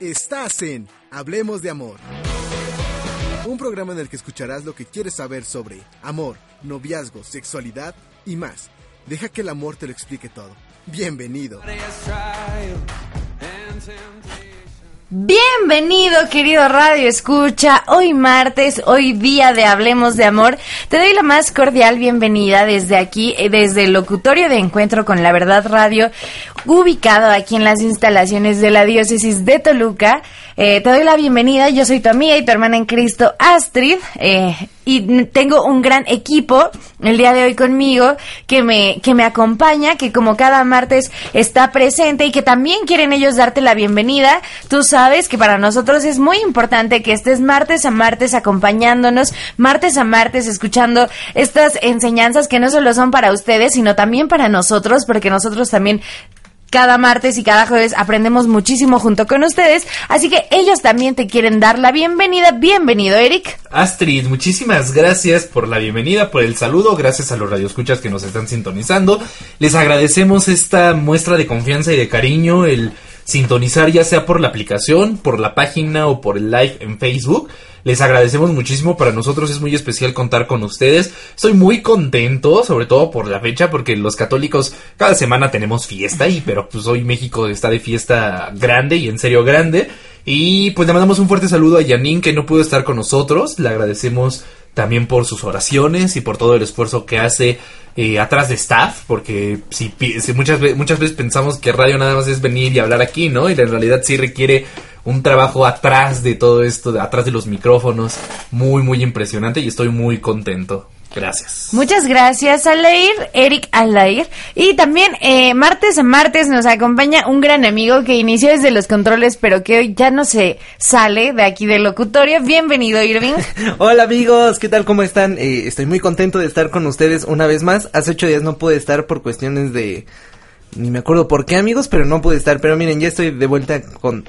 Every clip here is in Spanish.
Estás en Hablemos de Amor. Un programa en el que escucharás lo que quieres saber sobre amor, noviazgo, sexualidad y más. Deja que el amor te lo explique todo. Bienvenido. Bienvenido querido Radio Escucha, hoy martes, hoy día de Hablemos de Amor, te doy la más cordial bienvenida desde aquí, eh, desde el locutorio de Encuentro con la Verdad Radio, ubicado aquí en las instalaciones de la diócesis de Toluca. Eh, te doy la bienvenida, yo soy tu amiga y tu hermana en Cristo, Astrid, eh, y tengo un gran equipo el día de hoy conmigo que me, que me acompaña, que como cada martes está presente y que también quieren ellos darte la bienvenida. Tú sabes que para nosotros es muy importante que estés martes a martes acompañándonos, martes a martes escuchando estas enseñanzas que no solo son para ustedes, sino también para nosotros, porque nosotros también cada martes y cada jueves aprendemos muchísimo junto con ustedes, así que ellos también te quieren dar la bienvenida. Bienvenido, Eric. Astrid, muchísimas gracias por la bienvenida, por el saludo, gracias a los radioescuchas que nos están sintonizando. Les agradecemos esta muestra de confianza y de cariño, el sintonizar ya sea por la aplicación, por la página o por el live en Facebook. Les agradecemos muchísimo, para nosotros es muy especial contar con ustedes. Estoy muy contento, sobre todo por la fecha, porque los católicos cada semana tenemos fiesta y pero pues hoy México está de fiesta grande y en serio grande. Y pues le mandamos un fuerte saludo a Janine que no pudo estar con nosotros. Le agradecemos también por sus oraciones y por todo el esfuerzo que hace eh, atrás de staff, porque si, si, muchas, muchas veces pensamos que radio nada más es venir y hablar aquí, ¿no? Y en realidad sí requiere un trabajo atrás de todo esto, atrás de los micrófonos, muy, muy impresionante y estoy muy contento. Gracias. Muchas gracias, Alair, Eric Alair. Y también eh, martes a martes nos acompaña un gran amigo que inició desde los controles, pero que hoy ya no se sale de aquí del locutorio. Bienvenido, Irving. Hola amigos, ¿qué tal? ¿Cómo están? Eh, estoy muy contento de estar con ustedes una vez más. Hace ocho días no pude estar por cuestiones de... Ni me acuerdo por qué amigos, pero no pude estar. Pero miren, ya estoy de vuelta con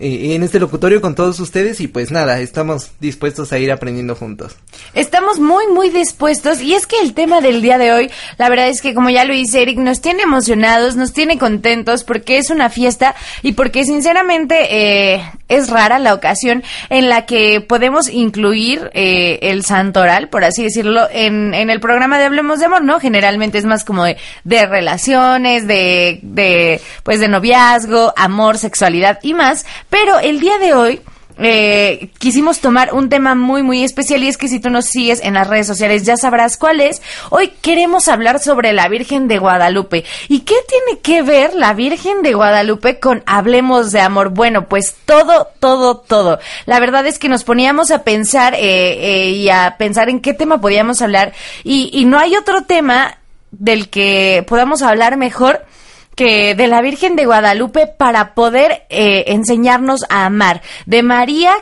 eh, en este locutorio con todos ustedes y pues nada, estamos dispuestos a ir aprendiendo juntos. Estamos muy, muy dispuestos y es que el tema del día de hoy, la verdad es que como ya lo dice Eric, nos tiene emocionados, nos tiene contentos porque es una fiesta y porque sinceramente eh, es rara la ocasión en la que podemos incluir eh, el santoral, por así decirlo, en, en, el programa de Hablemos de Amor, ¿no? Generalmente es más como de, de relaciones, de, de, pues de noviazgo, amor, sexualidad y más, pero el día de hoy eh, quisimos tomar un tema muy muy especial y es que si tú nos sigues en las redes sociales ya sabrás cuál es. Hoy queremos hablar sobre la Virgen de Guadalupe. ¿Y qué tiene que ver la Virgen de Guadalupe con Hablemos de Amor? Bueno, pues todo, todo, todo. La verdad es que nos poníamos a pensar eh, eh, y a pensar en qué tema podíamos hablar y, y no hay otro tema del que podamos hablar mejor que de la Virgen de Guadalupe para poder eh, enseñarnos a amar, de María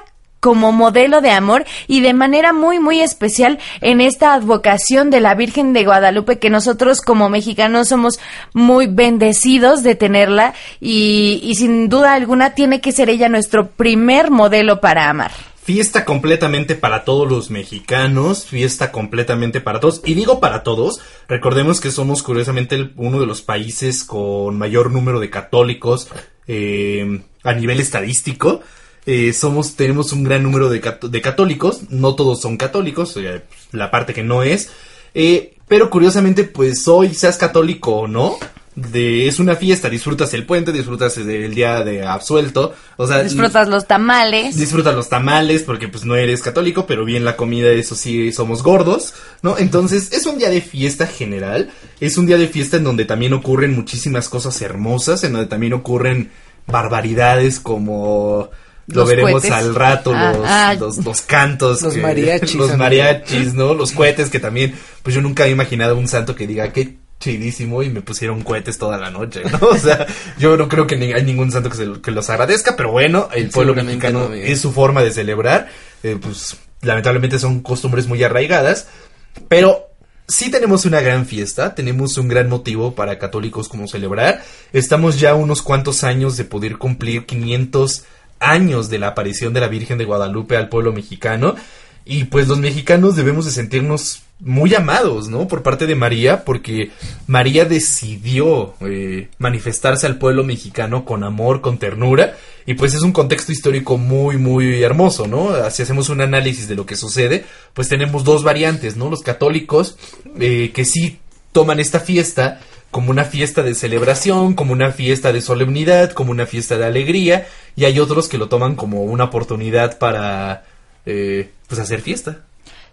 como modelo de amor y de manera muy muy especial en esta advocación de la Virgen de Guadalupe que nosotros como mexicanos somos muy bendecidos de tenerla y, y sin duda alguna tiene que ser ella nuestro primer modelo para amar. Fiesta completamente para todos los mexicanos, fiesta completamente para todos. Y digo para todos, recordemos que somos curiosamente uno de los países con mayor número de católicos eh, a nivel estadístico. Eh, somos, tenemos un gran número de, de católicos, no todos son católicos, la parte que no es. Eh, pero curiosamente, pues hoy, seas católico o no, de es una fiesta, disfrutas el puente, disfrutas el día de absuelto, o sea, disfrutas los tamales. Disfrutas los tamales porque pues no eres católico, pero bien la comida, eso sí somos gordos, ¿no? Entonces, es un día de fiesta general, es un día de fiesta en donde también ocurren muchísimas cosas hermosas, en donde también ocurren barbaridades como lo Los veremos cohetes. al rato, Ah, los, ah. los, los cantos. Los mariachis, Los mariachis, ¿no? Los cohetes que también, pues yo nunca he imaginado un santo que diga, qué chidísimo y me pusieron cohetes toda la noche, ¿no? O sea, yo no creo que ni- hay ningún santo que, se- que los agradezca, pero bueno, el pueblo mexicano no, es su forma de celebrar, eh, pues lamentablemente son costumbres muy arraigadas, pero sí tenemos una gran fiesta, tenemos un gran motivo para católicos como celebrar, estamos ya unos cuantos años de poder cumplir 500 años de la aparición de la Virgen de Guadalupe al pueblo mexicano, y pues los mexicanos debemos de sentirnos muy amados, ¿no? Por parte de María, porque María decidió eh, manifestarse al pueblo mexicano con amor, con ternura, y pues es un contexto histórico muy, muy hermoso, ¿no? Si hacemos un análisis de lo que sucede, pues tenemos dos variantes, ¿no? Los católicos, eh, que sí toman esta fiesta como una fiesta de celebración, como una fiesta de solemnidad, como una fiesta de alegría, y hay otros que lo toman como una oportunidad para, eh, pues, hacer fiesta.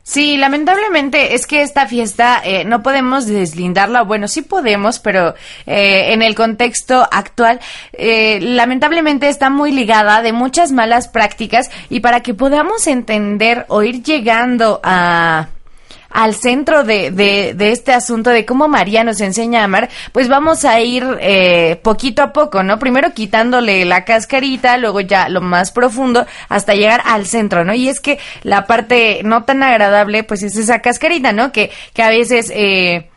Sí, lamentablemente es que esta fiesta eh, no podemos deslindarla, bueno, sí podemos, pero eh, en el contexto actual, eh, lamentablemente está muy ligada de muchas malas prácticas y para que podamos entender o ir llegando a al centro de, de, de este asunto de cómo María nos enseña a amar, pues vamos a ir eh, poquito a poco, ¿no? Primero quitándole la cascarita, luego ya lo más profundo, hasta llegar al centro, ¿no? Y es que la parte no tan agradable, pues es esa cascarita, ¿no? Que, que a veces... Eh,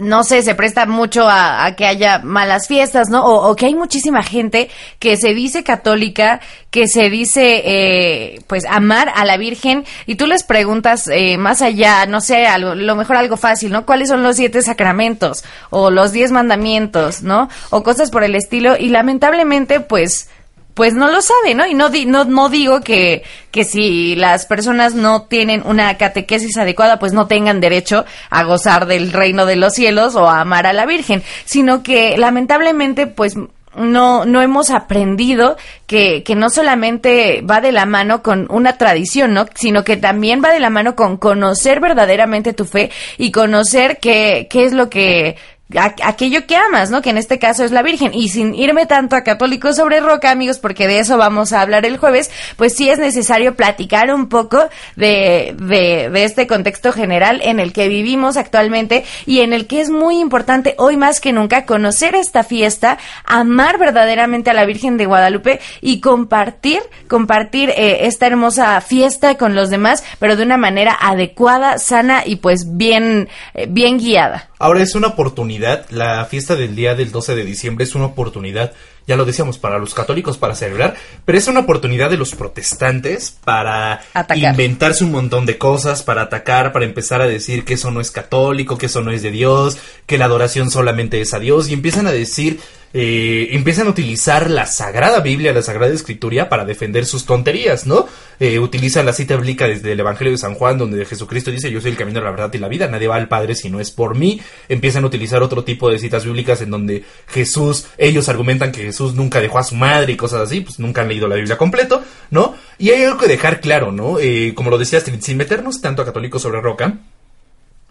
no sé, se presta mucho a, que haya malas fiestas, ¿no? O, o que hay muchísima gente que se dice católica, que se dice, eh, pues, amar a la Virgen, y tú les preguntas eh, más allá, no sé, algo, lo mejor algo fácil, ¿no? ¿Cuáles son los siete sacramentos? O los diez mandamientos, ¿no? O cosas por el estilo, y lamentablemente, pues, pues no lo sabe, ¿no? Y no, di- no, no digo que, que si las personas no tienen una catequesis adecuada, pues no tengan derecho a gozar del reino de los cielos o a amar a la Virgen, sino que lamentablemente, pues no, no hemos aprendido que, que no solamente va de la mano con una tradición, ¿no? Sino que también va de la mano con conocer verdaderamente tu fe y conocer qué, qué es lo que, aquello que amas, ¿no? Que en este caso es la Virgen. Y sin irme tanto a católicos sobre roca, amigos, porque de eso vamos a hablar el jueves, pues sí es necesario platicar un poco de, de, de este contexto general en el que vivimos actualmente y en el que es muy importante hoy más que nunca conocer esta fiesta, amar verdaderamente a la Virgen de Guadalupe y compartir, compartir eh, esta hermosa fiesta con los demás, pero de una manera adecuada, sana y pues bien, eh, bien guiada. Ahora es una oportunidad, la fiesta del día del 12 de diciembre es una oportunidad, ya lo decíamos, para los católicos para celebrar, pero es una oportunidad de los protestantes para Atacar. inventarse un montón de cosas, para atacar, para empezar a decir que eso no es católico, que eso no es de Dios, que la adoración solamente es a Dios, y empiezan a decir, eh, empiezan a utilizar la Sagrada Biblia, la Sagrada Escritura para defender sus tonterías, ¿no? Eh, utilizan la cita bíblica desde el Evangelio de San Juan, donde Jesucristo dice, yo soy el camino, la verdad y la vida, nadie va al Padre si no es por mí. Empiezan a utilizar otro tipo de citas bíblicas en donde Jesús, ellos argumentan que Jesús nunca dejó a su madre y cosas así, pues nunca han leído la Biblia completo, ¿no? Y hay algo que dejar claro, ¿no? Eh, como lo decía Astrid, sin meternos tanto a católicos sobre roca,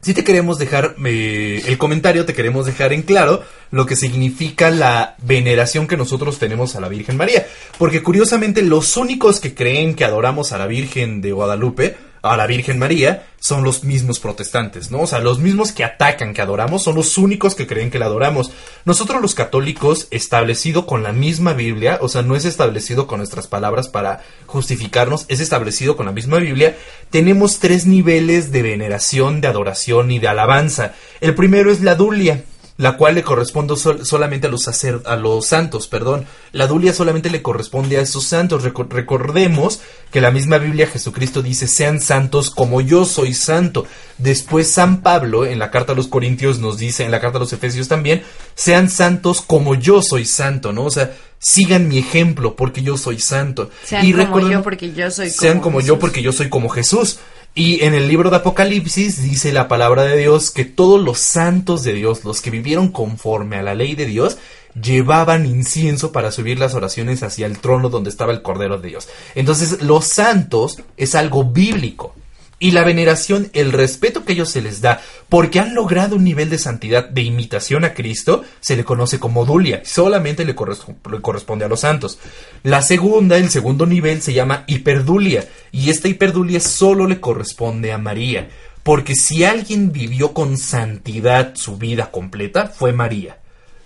si te queremos dejar eh, el comentario, te queremos dejar en claro lo que significa la veneración que nosotros tenemos a la Virgen María. Porque curiosamente los únicos que creen que adoramos a la Virgen de Guadalupe, a la Virgen María, son los mismos protestantes, ¿no? O sea, los mismos que atacan que adoramos son los únicos que creen que la adoramos. Nosotros los católicos, establecido con la misma Biblia, o sea, no es establecido con nuestras palabras para justificarnos, es establecido con la misma Biblia, tenemos tres niveles de veneración, de adoración y de alabanza. El primero es la dulia, la cual le corresponde sol- solamente a los sacer- a los santos, perdón. La dulia solamente le corresponde a esos santos. Reco- recordemos que la misma Biblia Jesucristo dice, sean santos como yo soy santo. Después San Pablo en la carta a los Corintios nos dice, en la carta a los Efesios también, sean santos como yo soy santo, ¿no? O sea, sigan mi ejemplo porque yo soy santo. Sean Y como yo porque yo soy sean como como yo porque yo soy como Jesús. Y en el libro de Apocalipsis dice la palabra de Dios que todos los santos de Dios, los que vivieron conforme a la ley de Dios, llevaban incienso para subir las oraciones hacia el trono donde estaba el Cordero de Dios. Entonces, los santos es algo bíblico. Y la veneración, el respeto que ellos se les da, porque han logrado un nivel de santidad de imitación a Cristo, se le conoce como dulia. Solamente le, corres- le corresponde a los santos. La segunda, el segundo nivel, se llama hiperdulia. Y esta hiperdulia solo le corresponde a María. Porque si alguien vivió con santidad su vida completa, fue María.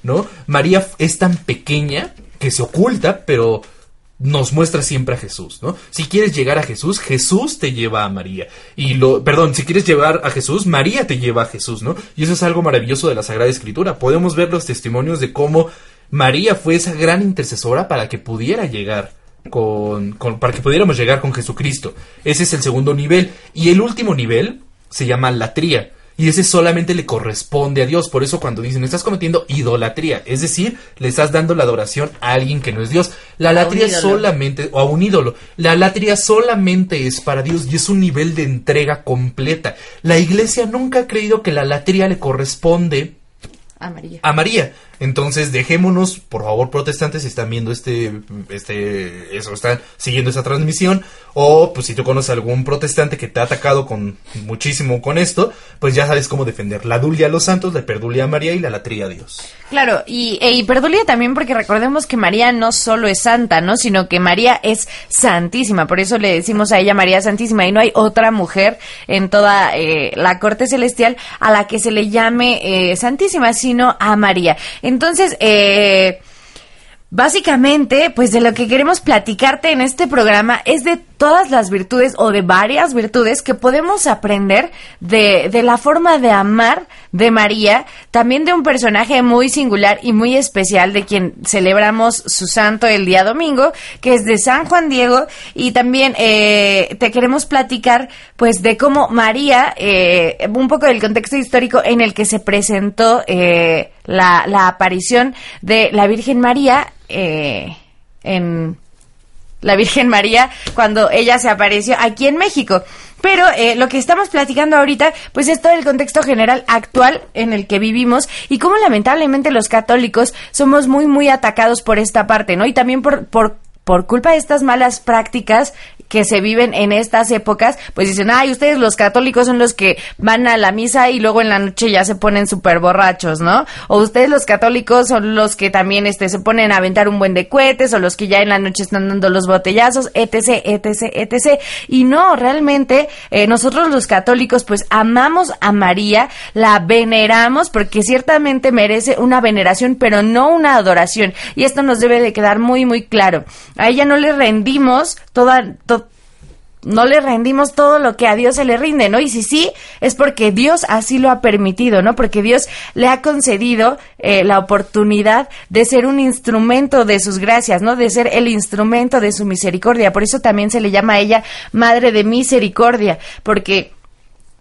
¿No? María es tan pequeña que se oculta, pero nos muestra siempre a Jesús, ¿no? Si quieres llegar a Jesús, Jesús te lleva a María. Y lo, perdón, si quieres llevar a Jesús, María te lleva a Jesús, ¿no? Y eso es algo maravilloso de la Sagrada Escritura. Podemos ver los testimonios de cómo María fue esa gran intercesora para que pudiera llegar con, con para que pudiéramos llegar con Jesucristo. Ese es el segundo nivel. Y el último nivel se llama latría. Y ese solamente le corresponde a Dios. Por eso cuando dicen estás cometiendo idolatría, es decir, le estás dando la adoración a alguien que no es Dios. La latría solamente, o a un ídolo, la latría solamente es para Dios y es un nivel de entrega completa. La iglesia nunca ha creído que la latría le corresponde a María. A María. Entonces, dejémonos, por favor, protestantes, si están viendo este, este, eso, están siguiendo esa transmisión, o pues si tú conoces a algún protestante que te ha atacado con muchísimo con esto, pues ya sabes cómo defender la dulia a los santos, la perdulia a María y la latría a Dios. Claro, y, e, y perdulia también porque recordemos que María no solo es santa, ¿no? Sino que María es santísima, por eso le decimos a ella María Santísima, y no hay otra mujer en toda eh, la corte celestial a la que se le llame eh, santísima, sino a María. Entonces, eh, básicamente, pues de lo que queremos platicarte en este programa es de todas las virtudes o de varias virtudes que podemos aprender de, de la forma de amar de María, también de un personaje muy singular y muy especial de quien celebramos su santo el día domingo, que es de San Juan Diego, y también eh, te queremos platicar pues de cómo María, eh, un poco del contexto histórico en el que se presentó eh, la, la aparición de la Virgen María en la Virgen María cuando ella se apareció aquí en México. Pero eh, lo que estamos platicando ahorita, pues es todo el contexto general actual en el que vivimos y cómo lamentablemente los católicos somos muy, muy atacados por esta parte, ¿no? Y también por, por por culpa de estas malas prácticas que se viven en estas épocas, pues dicen, ay, ustedes los católicos son los que van a la misa y luego en la noche ya se ponen súper borrachos, ¿no? O ustedes los católicos son los que también este, se ponen a aventar un buen de cohetes o los que ya en la noche están dando los botellazos, etc., etc., etc. Y no, realmente eh, nosotros los católicos pues amamos a María, la veneramos porque ciertamente merece una veneración, pero no una adoración. Y esto nos debe de quedar muy, muy claro. A ella no le rendimos toda, no le rendimos todo lo que a Dios se le rinde, ¿no? Y si sí, es porque Dios así lo ha permitido, ¿no? Porque Dios le ha concedido eh, la oportunidad de ser un instrumento de sus gracias, ¿no? De ser el instrumento de su misericordia. Por eso también se le llama a ella Madre de Misericordia, porque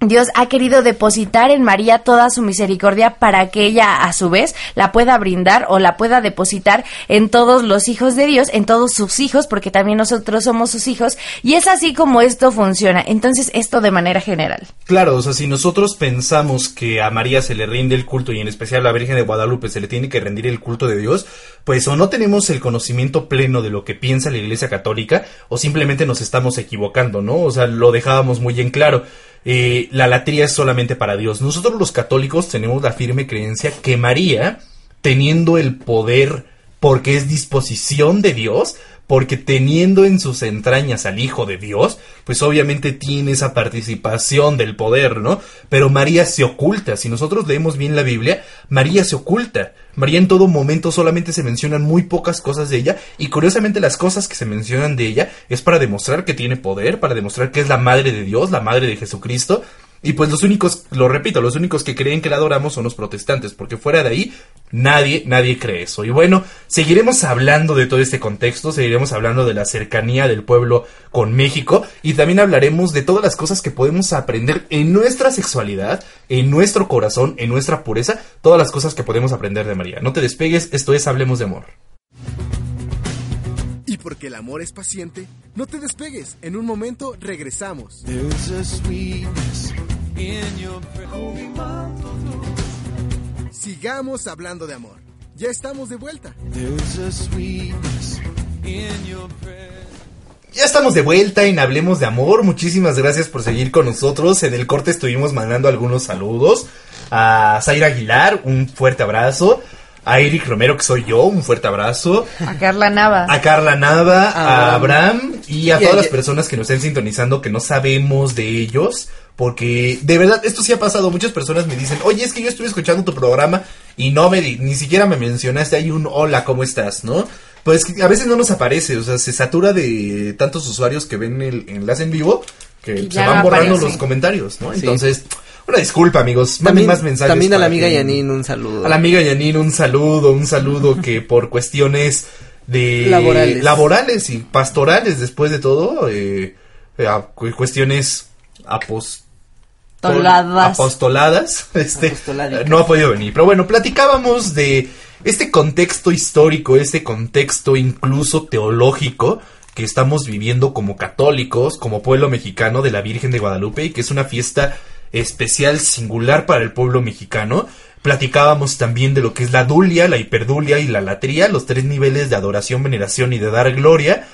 Dios ha querido depositar en María toda su misericordia para que ella a su vez la pueda brindar o la pueda depositar en todos los hijos de Dios, en todos sus hijos, porque también nosotros somos sus hijos, y es así como esto funciona. Entonces, esto de manera general. Claro, o sea, si nosotros pensamos que a María se le rinde el culto y en especial a la Virgen de Guadalupe se le tiene que rendir el culto de Dios, pues o no tenemos el conocimiento pleno de lo que piensa la Iglesia Católica o simplemente nos estamos equivocando, ¿no? O sea, lo dejábamos muy en claro. Eh, la latría es solamente para Dios. Nosotros los católicos tenemos la firme creencia que María, teniendo el poder porque es disposición de Dios, porque teniendo en sus entrañas al Hijo de Dios, pues obviamente tiene esa participación del poder, ¿no? Pero María se oculta. Si nosotros leemos bien la Biblia, María se oculta. María en todo momento solamente se mencionan muy pocas cosas de ella y curiosamente las cosas que se mencionan de ella es para demostrar que tiene poder, para demostrar que es la madre de Dios, la madre de Jesucristo y pues los únicos, lo repito, los únicos que creen que la adoramos son los protestantes, porque fuera de ahí nadie, nadie cree eso. Y bueno, seguiremos hablando de todo este contexto, seguiremos hablando de la cercanía del pueblo con México y también hablaremos de todas las cosas que podemos aprender en nuestra sexualidad, en nuestro corazón, en nuestra pureza, todas las cosas que podemos aprender de María. No te despegues, esto es Hablemos de Amor. Porque el amor es paciente, no te despegues. En un momento regresamos. Sigamos hablando de amor. Ya estamos de vuelta. Ya estamos de vuelta en Hablemos de Amor. Muchísimas gracias por seguir con nosotros. En el corte estuvimos mandando algunos saludos. A Zaira Aguilar, un fuerte abrazo a Eric Romero, que soy yo, un fuerte abrazo. A Carla Nava. A Carla Nava, a Abraham y a todas las personas que nos estén sintonizando que no sabemos de ellos. porque de verdad esto sí ha pasado, muchas personas me dicen, oye, es que yo estuve escuchando tu programa y no me, di- ni siquiera me mencionaste ahí un hola, ¿cómo estás? ¿No? Pues que a veces no nos aparece, o sea, se satura de tantos usuarios que ven el enlace en vivo que Y se van no borrando aparece. los comentarios, ¿no? Sí. Entonces, una disculpa, amigos, manden También, más mensajes. también a la amiga que- Yanin un saludo. a la amiga Yanin un saludo, un saludo que por cuestiones de Laborales. laborales y pastorales después de todo, eh, eh, cuestiones apos Toladas. apostoladas, este, no ha podido venir. Pero bueno, platicábamos de este contexto histórico, este contexto incluso teológico que estamos viviendo como católicos, como pueblo mexicano de la Virgen de Guadalupe y que es una fiesta especial, singular para el pueblo mexicano. Platicábamos también de lo que es la dulia, la hiperdulia y la latría, los tres niveles de adoración, veneración y de dar gloria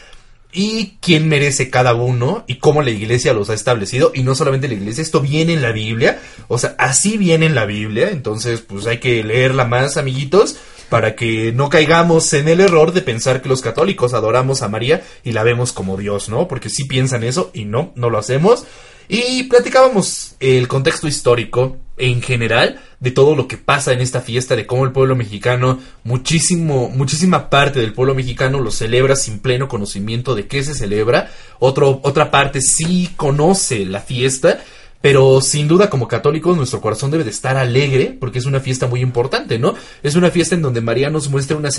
y quién merece cada uno y cómo la iglesia los ha establecido y no solamente la iglesia, esto viene en la Biblia, o sea, así viene en la Biblia, entonces pues hay que leerla más, amiguitos, para que no caigamos en el error de pensar que los católicos adoramos a María y la vemos como Dios, ¿no? Porque sí piensan eso y no, no lo hacemos. Y platicábamos el contexto histórico en general de todo lo que pasa en esta fiesta, de cómo el pueblo mexicano, muchísimo, muchísima parte del pueblo mexicano lo celebra sin pleno conocimiento de qué se celebra. Otro, otra parte sí conoce la fiesta, pero sin duda como católicos nuestro corazón debe de estar alegre porque es una fiesta muy importante, ¿no? Es una fiesta en donde María nos muestra una,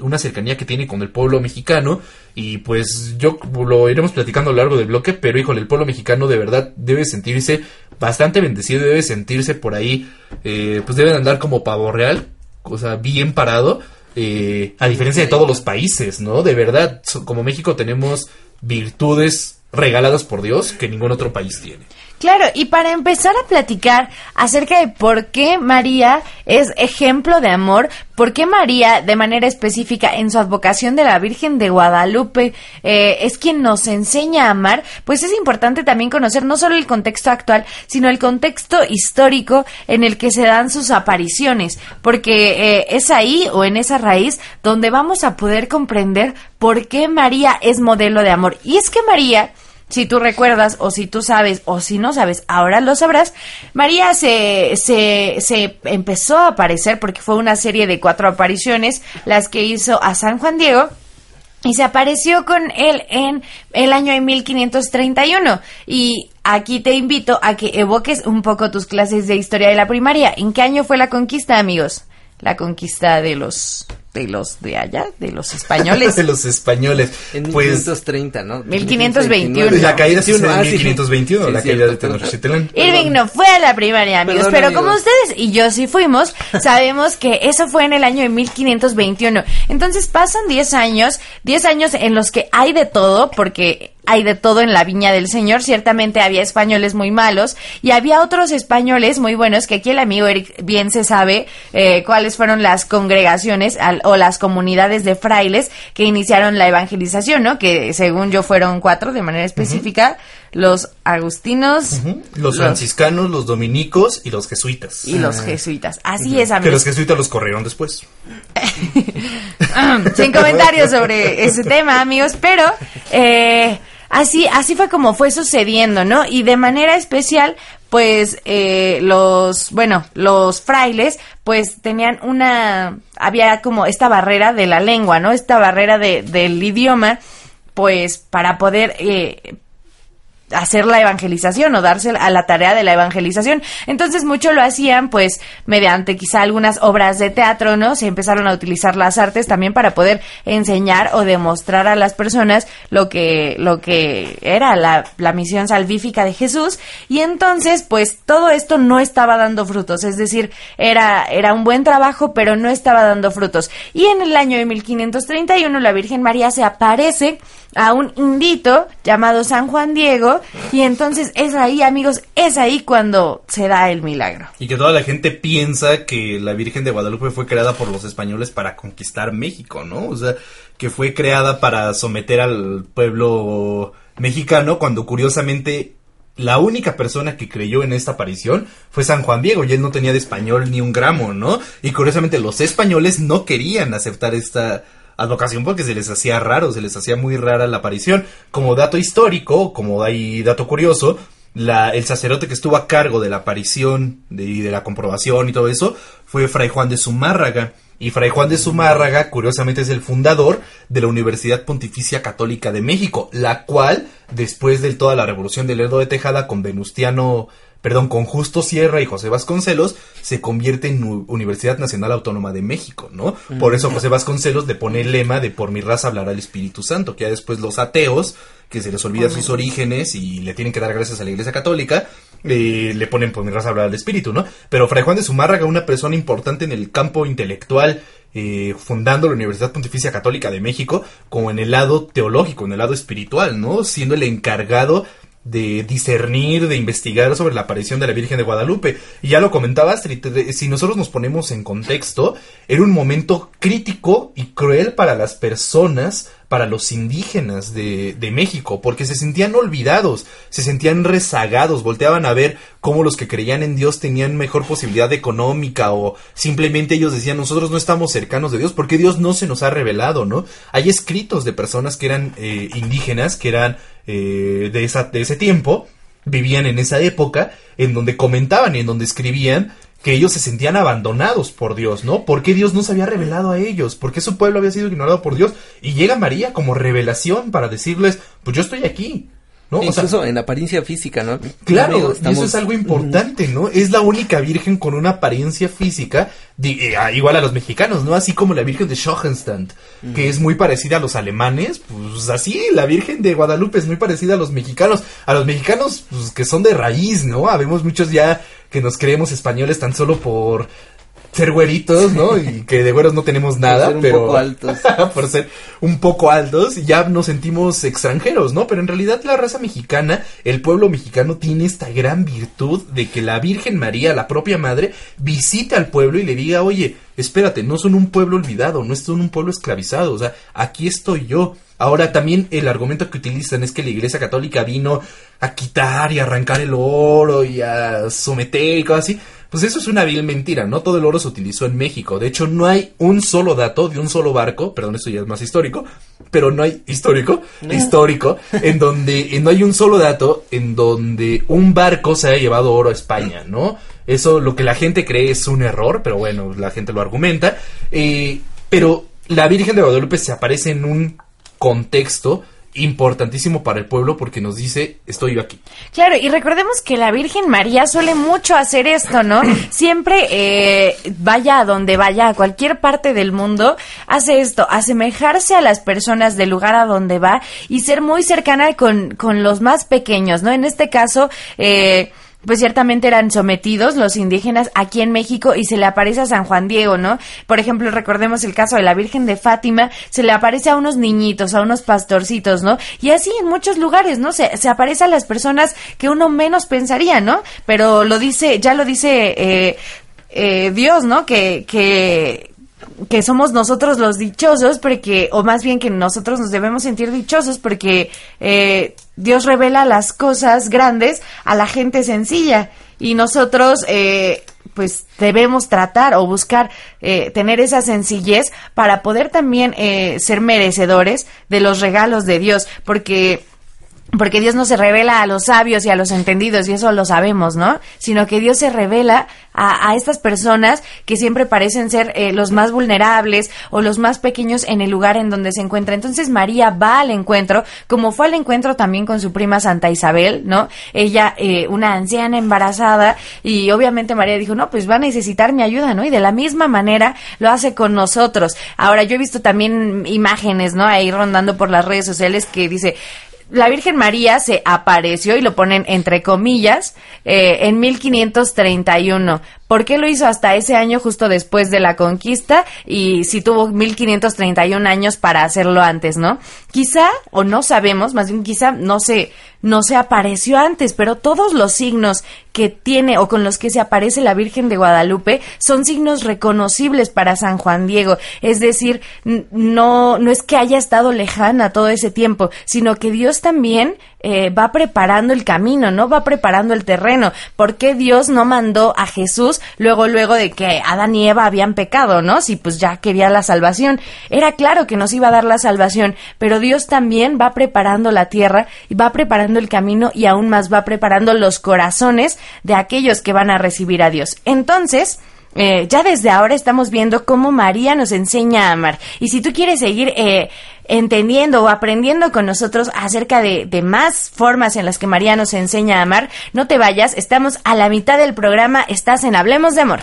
una cercanía que tiene con el pueblo mexicano y pues yo lo iremos platicando a lo largo del bloque, pero híjole, el pueblo mexicano de verdad debe sentirse bastante bendecido, debe sentirse por ahí, eh, pues debe de andar como pavo real, o sea, bien parado, eh, a diferencia de todos los países, ¿no? De verdad, como México tenemos virtudes regaladas por Dios que ningún otro país tiene. Claro, y para empezar a platicar acerca de por qué María es ejemplo de amor, por qué María, de manera específica, en su advocación de la Virgen de Guadalupe, eh, es quien nos enseña a amar, pues es importante también conocer no solo el contexto actual, sino el contexto histórico en el que se dan sus apariciones, porque eh, es ahí o en esa raíz donde vamos a poder comprender por qué María es modelo de amor. Y es que María si tú recuerdas o si tú sabes o si no sabes, ahora lo sabrás, María se, se, se empezó a aparecer porque fue una serie de cuatro apariciones las que hizo a San Juan Diego. Y se apareció con él en el año de 1531. Y aquí te invito a que evoques un poco tus clases de historia de la primaria. ¿En qué año fue la conquista, amigos? La conquista de los de los de allá, de los españoles. de los españoles. En Pues 1530, ¿no? 1521. la caída sí Bueno, en ah, sí. 1521, Sí, la cierto, caída de. Tenochtitlán. Irving no fue a la primaria, amigos, Perdón, pero amigos. como ustedes y yo sí fuimos, sabemos que eso fue en el año de 1521. Entonces pasan 10 años, 10 años en los que hay de todo, porque hay de todo en la viña del Señor. Ciertamente había españoles muy malos y había otros españoles muy buenos que aquí el amigo Eric bien se sabe eh, cuáles fueron las congregaciones al- o las comunidades de frailes que iniciaron la evangelización, ¿no? Que según yo fueron cuatro de manera específica, los agustinos. Los franciscanos, los dominicos y los jesuitas. y los jesuitas. Así es, Que amigos. los jesuitas los corrieron después. Sin comentarios sobre ese tema, amigos, pero eh, así, así fue como fue sucediendo, ¿no? Y de manera especial, pues eh, los, bueno, los frailes, pues tenían una, había como esta barrera de la lengua, ¿no? Esta barrera de, del idioma, pues para poder eh, hacer la evangelización o darse a la tarea de la evangelización. Entonces mucho lo hacían pues mediante quizá algunas obras de teatro, ¿no? Se empezaron a utilizar las artes también para poder enseñar o demostrar a las personas lo que lo que era la, la misión salvífica de Jesús y entonces pues todo esto no estaba dando frutos, es decir, era era un buen trabajo, pero no estaba dando frutos. Y en el año de 1531 la Virgen María se aparece a un indito llamado San Juan Diego y entonces es ahí, amigos, es ahí cuando se da el milagro. Y que toda la gente piensa que la Virgen de Guadalupe fue creada por los españoles para conquistar México, ¿no? O sea, que fue creada para someter al pueblo mexicano cuando curiosamente la única persona que creyó en esta aparición fue San Juan Diego y él no tenía de español ni un gramo, ¿no? Y curiosamente los españoles no querían aceptar esta advocación porque se les hacía raro, se les hacía muy rara la aparición. Como dato histórico, como hay dato curioso, la, el sacerdote que estuvo a cargo de la aparición y de la comprobación y todo eso fue Fray Juan de Zumárraga. Y Fray Juan de Zumárraga, curiosamente, es el fundador de la Universidad Pontificia Católica de México, la cual, después de toda la revolución del Lerdo de Tejada con Venustiano, perdón, con Justo Sierra y José Vasconcelos, se convierte en U- Universidad Nacional Autónoma de México, ¿no? Por eso José Vasconcelos le pone el lema de por mi raza hablará el Espíritu Santo, que ya después los ateos, que se les olvida sus orígenes y le tienen que dar gracias a la Iglesia Católica, eh, le ponen por mi raza hablar al Espíritu, ¿no? Pero Fray Juan de Zumárraga, una persona importante en el campo intelectual, eh, fundando la Universidad Pontificia Católica de México, como en el lado teológico, en el lado espiritual, ¿no? Siendo el encargado de discernir, de investigar sobre la aparición de la Virgen de Guadalupe. Y ya lo comentaba Astrid, si nosotros nos ponemos en contexto, era un momento crítico y cruel para las personas, para los indígenas de, de México, porque se sentían olvidados, se sentían rezagados, volteaban a ver cómo los que creían en Dios tenían mejor posibilidad económica o simplemente ellos decían nosotros no estamos cercanos de Dios porque Dios no se nos ha revelado, ¿no? Hay escritos de personas que eran eh, indígenas, que eran eh, de, esa, de ese tiempo, vivían en esa época, en donde comentaban y en donde escribían que ellos se sentían abandonados por Dios, ¿no? ¿Por qué Dios no se había revelado a ellos? ¿Por qué su pueblo había sido ignorado por Dios? Y llega María como revelación para decirles, pues yo estoy aquí, ¿no? O sea, Incluso en apariencia física, ¿no? Claro, y eso es algo importante, ¿no? Es la única virgen con una apariencia física eh, igual a los mexicanos, ¿no? Así como la virgen de Schoenstatt, que es muy parecida a los alemanes, pues así, la virgen de Guadalupe es muy parecida a los mexicanos. A los mexicanos, pues que son de raíz, ¿no? Habemos muchos ya que nos creemos españoles tan solo por ser güeritos, ¿no? Y que de güeros no tenemos nada, ser un pero poco altos. por ser un poco altos, ya nos sentimos extranjeros, ¿no? Pero en realidad la raza mexicana, el pueblo mexicano tiene esta gran virtud de que la Virgen María, la propia madre, visite al pueblo y le diga, oye, espérate, no son un pueblo olvidado, no son un pueblo esclavizado, o sea, aquí estoy yo. Ahora también el argumento que utilizan es que la Iglesia Católica vino a quitar y arrancar el oro y a someter y cosas así. Pues eso es una vil mentira, ¿no? Todo el oro se utilizó en México. De hecho, no hay un solo dato de un solo barco, perdón, esto ya es más histórico, pero no hay histórico, histórico, en donde eh, no hay un solo dato en donde un barco se haya llevado oro a España, ¿no? Eso lo que la gente cree es un error, pero bueno, la gente lo argumenta. Eh, pero la Virgen de Guadalupe se aparece en un contexto importantísimo para el pueblo porque nos dice, estoy yo aquí. Claro, y recordemos que la Virgen María suele mucho hacer esto, ¿no? Siempre eh, vaya a donde vaya, a cualquier parte del mundo, hace esto, asemejarse a las personas del lugar a donde va y ser muy cercana con, con los más pequeños, ¿no? En este caso, eh, pues ciertamente eran sometidos los indígenas aquí en México y se le aparece a San Juan Diego, ¿no? Por ejemplo, recordemos el caso de la Virgen de Fátima, se le aparece a unos niñitos, a unos pastorcitos, ¿no? Y así en muchos lugares, ¿no? Se, se aparece a las personas que uno menos pensaría, ¿no? Pero lo dice, ya lo dice eh, eh, Dios, ¿no? Que, que, que somos nosotros los dichosos, porque, o más bien que nosotros nos debemos sentir dichosos porque eh, Dios revela las cosas grandes a la gente sencilla. Y nosotros eh, pues debemos tratar o buscar eh, tener esa sencillez para poder también eh, ser merecedores de los regalos de Dios, porque porque Dios no se revela a los sabios y a los entendidos, y eso lo sabemos, ¿no? Sino que Dios se revela a, a estas personas que siempre parecen ser eh, los más vulnerables o los más pequeños en el lugar en donde se encuentra. Entonces María va al encuentro, como fue al encuentro también con su prima Santa Isabel, ¿no? Ella, eh, una anciana embarazada, y obviamente María dijo, no, pues va a necesitar mi ayuda, ¿no? Y de la misma manera lo hace con nosotros. Ahora, yo he visto también imágenes, ¿no? Ahí rondando por las redes sociales que dice, la Virgen María se apareció, y lo ponen entre comillas, eh, en 1531. ¿Por qué lo hizo hasta ese año, justo después de la conquista? Y si tuvo 1531 años para hacerlo antes, ¿no? Quizá, o no sabemos, más bien quizá no se, no se apareció antes, pero todos los signos que tiene o con los que se aparece la Virgen de Guadalupe son signos reconocibles para San Juan Diego. Es decir, no, no es que haya estado lejana todo ese tiempo, sino que Dios también eh, va preparando el camino, ¿no? Va preparando el terreno. ¿Por qué Dios no mandó a Jesús luego, luego de que Adán y Eva habían pecado, ¿no? Si pues ya quería la salvación. Era claro que nos iba a dar la salvación, pero también va preparando la tierra y va preparando el camino y aún más va preparando los corazones de aquellos que van a recibir a Dios. Entonces, eh, ya desde ahora estamos viendo cómo María nos enseña a amar. Y si tú quieres seguir eh, entendiendo o aprendiendo con nosotros acerca de, de, más formas en las que María nos enseña a amar, no te vayas, estamos a la mitad del programa, estás en Hablemos de Amor.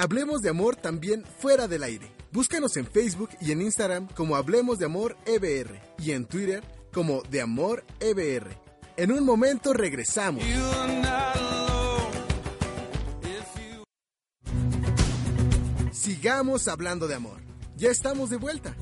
Hablemos de Amor también fuera del aire. Búscanos en Facebook y en Instagram como Hablemos de Amor EBR y en Twitter como De Amor EBR. En un momento regresamos. Sigamos hablando de amor. Ya estamos de vuelta.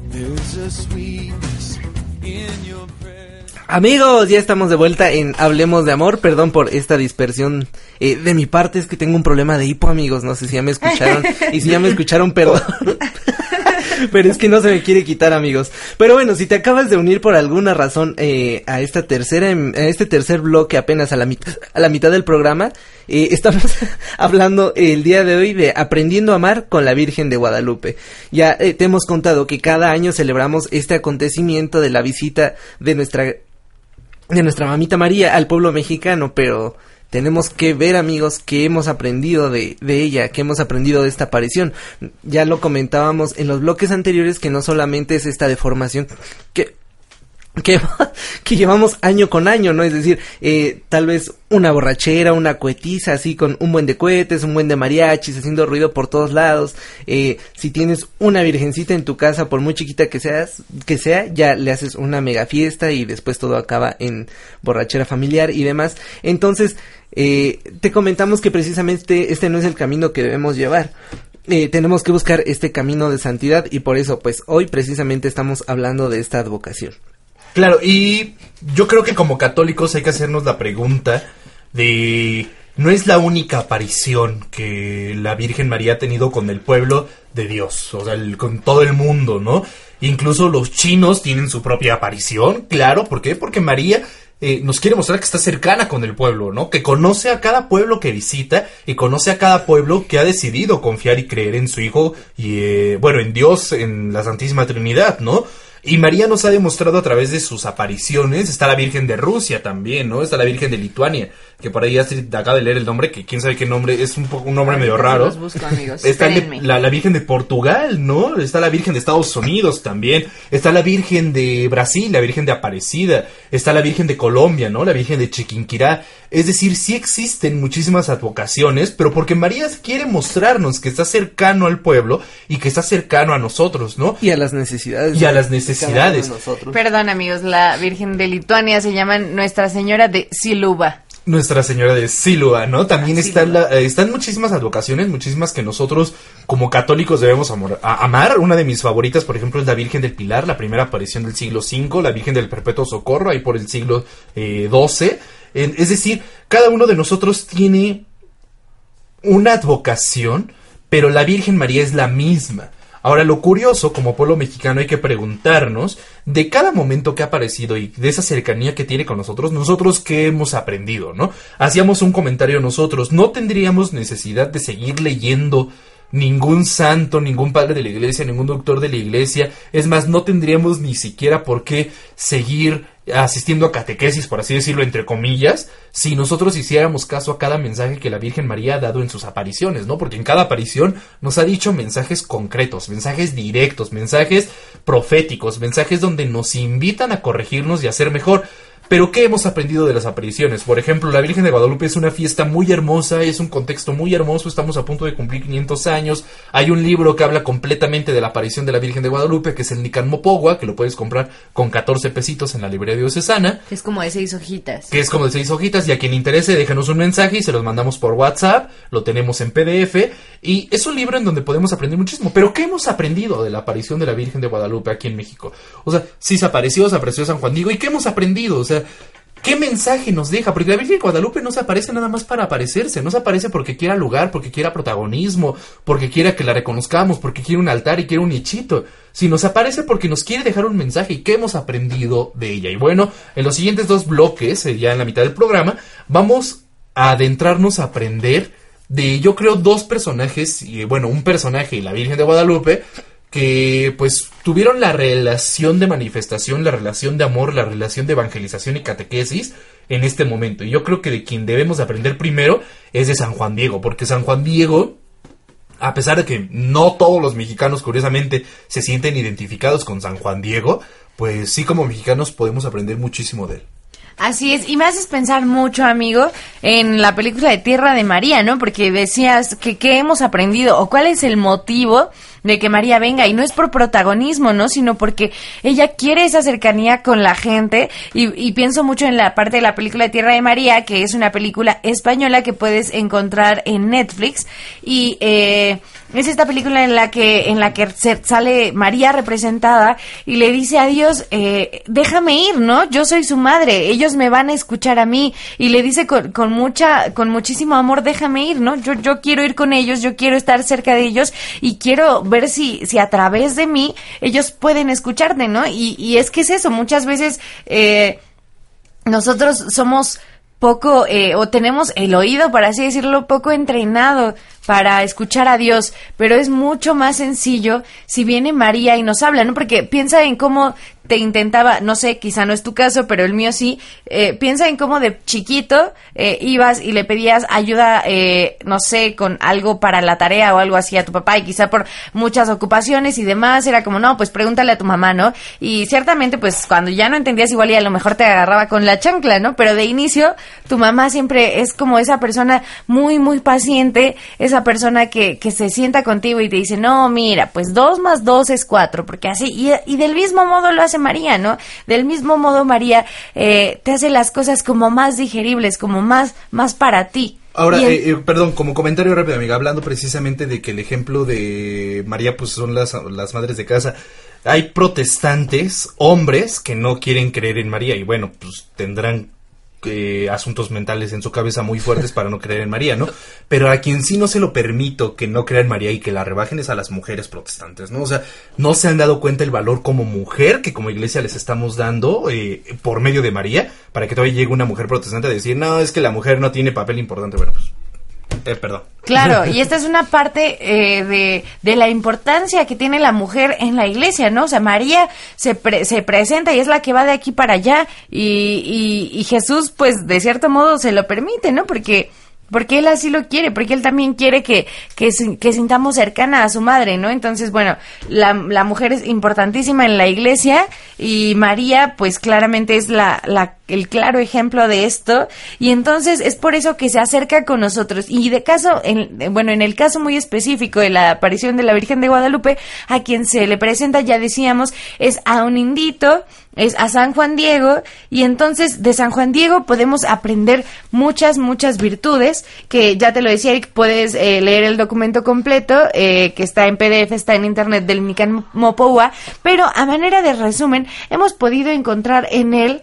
Amigos, ya estamos de vuelta en Hablemos de Amor. Perdón por esta dispersión eh, de mi parte, es que tengo un problema de hipo, amigos. No sé si ya me escucharon. y si ya me escucharon, perdón. Pero es que no se me quiere quitar, amigos. Pero bueno, si te acabas de unir por alguna razón eh, a esta tercera, em, a este tercer bloque apenas a la mitad, a la mitad del programa, eh, estamos hablando el día de hoy de aprendiendo a amar con la Virgen de Guadalupe. Ya eh, te hemos contado que cada año celebramos este acontecimiento de la visita de nuestra de nuestra mamita María al pueblo mexicano, pero tenemos que ver amigos que hemos aprendido de, de, ella, que hemos aprendido de esta aparición. Ya lo comentábamos en los bloques anteriores que no solamente es esta deformación que que, que llevamos año con año, ¿no? Es decir, eh, tal vez una borrachera, una cohetiza, así con un buen de cohetes, un buen de mariachis, haciendo ruido por todos lados. Eh, si tienes una virgencita en tu casa, por muy chiquita que seas, que sea, ya le haces una mega fiesta y después todo acaba en borrachera familiar y demás. Entonces, eh, te comentamos que precisamente este no es el camino que debemos llevar. Eh, tenemos que buscar este camino de santidad y por eso, pues hoy precisamente estamos hablando de esta advocación. Claro, y yo creo que como católicos hay que hacernos la pregunta de... No es la única aparición que la Virgen María ha tenido con el pueblo de Dios, o sea, con todo el mundo, ¿no? Incluso los chinos tienen su propia aparición, claro, ¿por qué? Porque María eh, nos quiere mostrar que está cercana con el pueblo, ¿no? Que conoce a cada pueblo que visita y conoce a cada pueblo que ha decidido confiar y creer en su Hijo y, eh, bueno, en Dios, en la Santísima Trinidad, ¿no? Y María nos ha demostrado a través de sus apariciones, está la Virgen de Rusia también, ¿no? Está la Virgen de Lituania, que por ahí ya se acaba de leer el nombre, que quién sabe qué nombre, es un, poco, un nombre medio raro. Busco, amigos. Está la, la, Virgen de Portugal, ¿no? Está la Virgen de Estados Unidos también, está la Virgen de Brasil, la Virgen de Aparecida, está la Virgen de Colombia, ¿no? La Virgen de Chiquinquirá. Es decir, sí existen muchísimas advocaciones, pero porque María quiere mostrarnos que está cercano al pueblo y que está cercano a nosotros, ¿no? Y a las necesidades. Y a las necesidades necesidades. Perdón, amigos, la Virgen de Lituania se llama Nuestra Señora de Siluba. Nuestra Señora de Siluba, ¿no? También están, la, eh, están muchísimas advocaciones, muchísimas que nosotros como católicos debemos amor, a, amar. Una de mis favoritas, por ejemplo, es la Virgen del Pilar, la primera aparición del siglo V, la Virgen del Perpetuo Socorro, ahí por el siglo eh, XII. es decir, cada uno de nosotros tiene una advocación, pero la Virgen María es la misma. Ahora, lo curioso, como pueblo mexicano, hay que preguntarnos de cada momento que ha aparecido y de esa cercanía que tiene con nosotros, nosotros qué hemos aprendido, ¿no? Hacíamos un comentario nosotros, no tendríamos necesidad de seguir leyendo ningún santo, ningún padre de la iglesia, ningún doctor de la iglesia. Es más, no tendríamos ni siquiera por qué seguir asistiendo a catequesis, por así decirlo, entre comillas, si nosotros hiciéramos caso a cada mensaje que la Virgen María ha dado en sus apariciones, ¿no? Porque en cada aparición nos ha dicho mensajes concretos, mensajes directos, mensajes proféticos, mensajes donde nos invitan a corregirnos y a ser mejor. Pero ¿qué hemos aprendido de las apariciones? Por ejemplo, la Virgen de Guadalupe es una fiesta muy hermosa, es un contexto muy hermoso, estamos a punto de cumplir 500 años. Hay un libro que habla completamente de la aparición de la Virgen de Guadalupe, que es el Nican Mopogua, que lo puedes comprar con 14 pesitos en la librería diocesana. Es como de seis hojitas. Que es como de seis hojitas, y a quien le interese, déjanos un mensaje y se los mandamos por WhatsApp, lo tenemos en PDF, y es un libro en donde podemos aprender muchísimo. Pero ¿qué hemos aprendido de la aparición de la Virgen de Guadalupe aquí en México? O sea, sí se apareció, se apareció San Juan Diego, ¿y qué hemos aprendido? O sea, ¿Qué mensaje nos deja? Porque la Virgen de Guadalupe no se aparece nada más para aparecerse, no se aparece porque quiera lugar, porque quiera protagonismo, porque quiera que la reconozcamos, porque quiere un altar y quiere un nichito, sino se aparece porque nos quiere dejar un mensaje y qué hemos aprendido de ella. Y bueno, en los siguientes dos bloques, eh, ya en la mitad del programa, vamos a adentrarnos a aprender de, yo creo, dos personajes, y bueno, un personaje y la Virgen de Guadalupe, que pues tuvieron la relación de manifestación, la relación de amor, la relación de evangelización y catequesis en este momento. Y yo creo que de quien debemos aprender primero es de San Juan Diego, porque San Juan Diego, a pesar de que no todos los mexicanos curiosamente se sienten identificados con San Juan Diego, pues sí como mexicanos podemos aprender muchísimo de él. Así es, y me haces pensar mucho, amigo, en la película de Tierra de María, ¿no? Porque decías que qué hemos aprendido o cuál es el motivo de que María venga y no es por protagonismo, ¿no? Sino porque ella quiere esa cercanía con la gente y, y, pienso mucho en la parte de la película de Tierra de María, que es una película española que puedes encontrar en Netflix y eh, es esta película en la que en la que sale María representada y le dice a Dios, eh, déjame ir, ¿no? Yo soy su madre, ellos me van a escuchar a mí y le dice con, con mucha, con muchísimo amor, déjame ir, ¿no? Yo, yo quiero ir con ellos, yo quiero estar cerca de ellos y quiero ver si, si a través de mí ellos pueden escucharte, ¿no? Y, y es que es eso, muchas veces eh, nosotros somos poco, eh, o tenemos el oído, para así decirlo, poco entrenado para escuchar a Dios, pero es mucho más sencillo si viene María y nos habla, ¿no? Porque piensa en cómo te intentaba, no sé, quizá no es tu caso, pero el mío sí, eh, piensa en cómo de chiquito eh, ibas y le pedías ayuda, eh, no sé, con algo para la tarea o algo así a tu papá y quizá por muchas ocupaciones y demás, era como, no, pues pregúntale a tu mamá, ¿no? Y ciertamente, pues cuando ya no entendías igual y a lo mejor te agarraba con la chancla, ¿no? Pero de inicio, tu mamá siempre es como esa persona muy, muy paciente, esa persona que, que se sienta contigo y te dice, no, mira, pues dos más dos es cuatro, porque así, y, y del mismo modo lo hace María, ¿no? Del mismo modo María eh, te hace las cosas como más digeribles, como más, más para ti. Ahora, el... eh, eh, perdón, como comentario rápido, amiga, hablando precisamente de que el ejemplo de María, pues son las, las madres de casa. Hay protestantes, hombres, que no quieren creer en María y bueno, pues tendrán eh, asuntos mentales en su cabeza muy fuertes para no creer en María, ¿no? Pero a quien sí no se lo permito que no crea en María y que la rebajen es a las mujeres protestantes, ¿no? O sea, no se han dado cuenta el valor como mujer que como iglesia les estamos dando eh, por medio de María para que todavía llegue una mujer protestante a decir, no, es que la mujer no tiene papel importante. Bueno, pues eh, perdón. Claro, y esta es una parte eh, de, de, la importancia que tiene la mujer en la iglesia, ¿no? O sea, María se, pre se presenta y es la que va de aquí para allá y, y, y Jesús, pues, de cierto modo se lo permite, ¿no? Porque porque él así lo quiere, porque él también quiere que, que, que sintamos cercana a su madre, ¿no? Entonces, bueno, la, la, mujer es importantísima en la iglesia y María, pues claramente es la, la, el claro ejemplo de esto y entonces es por eso que se acerca con nosotros y de caso, en, bueno, en el caso muy específico de la aparición de la Virgen de Guadalupe, a quien se le presenta, ya decíamos, es a un indito es a San Juan Diego y entonces de San Juan Diego podemos aprender muchas, muchas virtudes que ya te lo decía Eric, puedes eh, leer el documento completo eh, que está en PDF, está en internet del Nican Mopoua, pero a manera de resumen hemos podido encontrar en él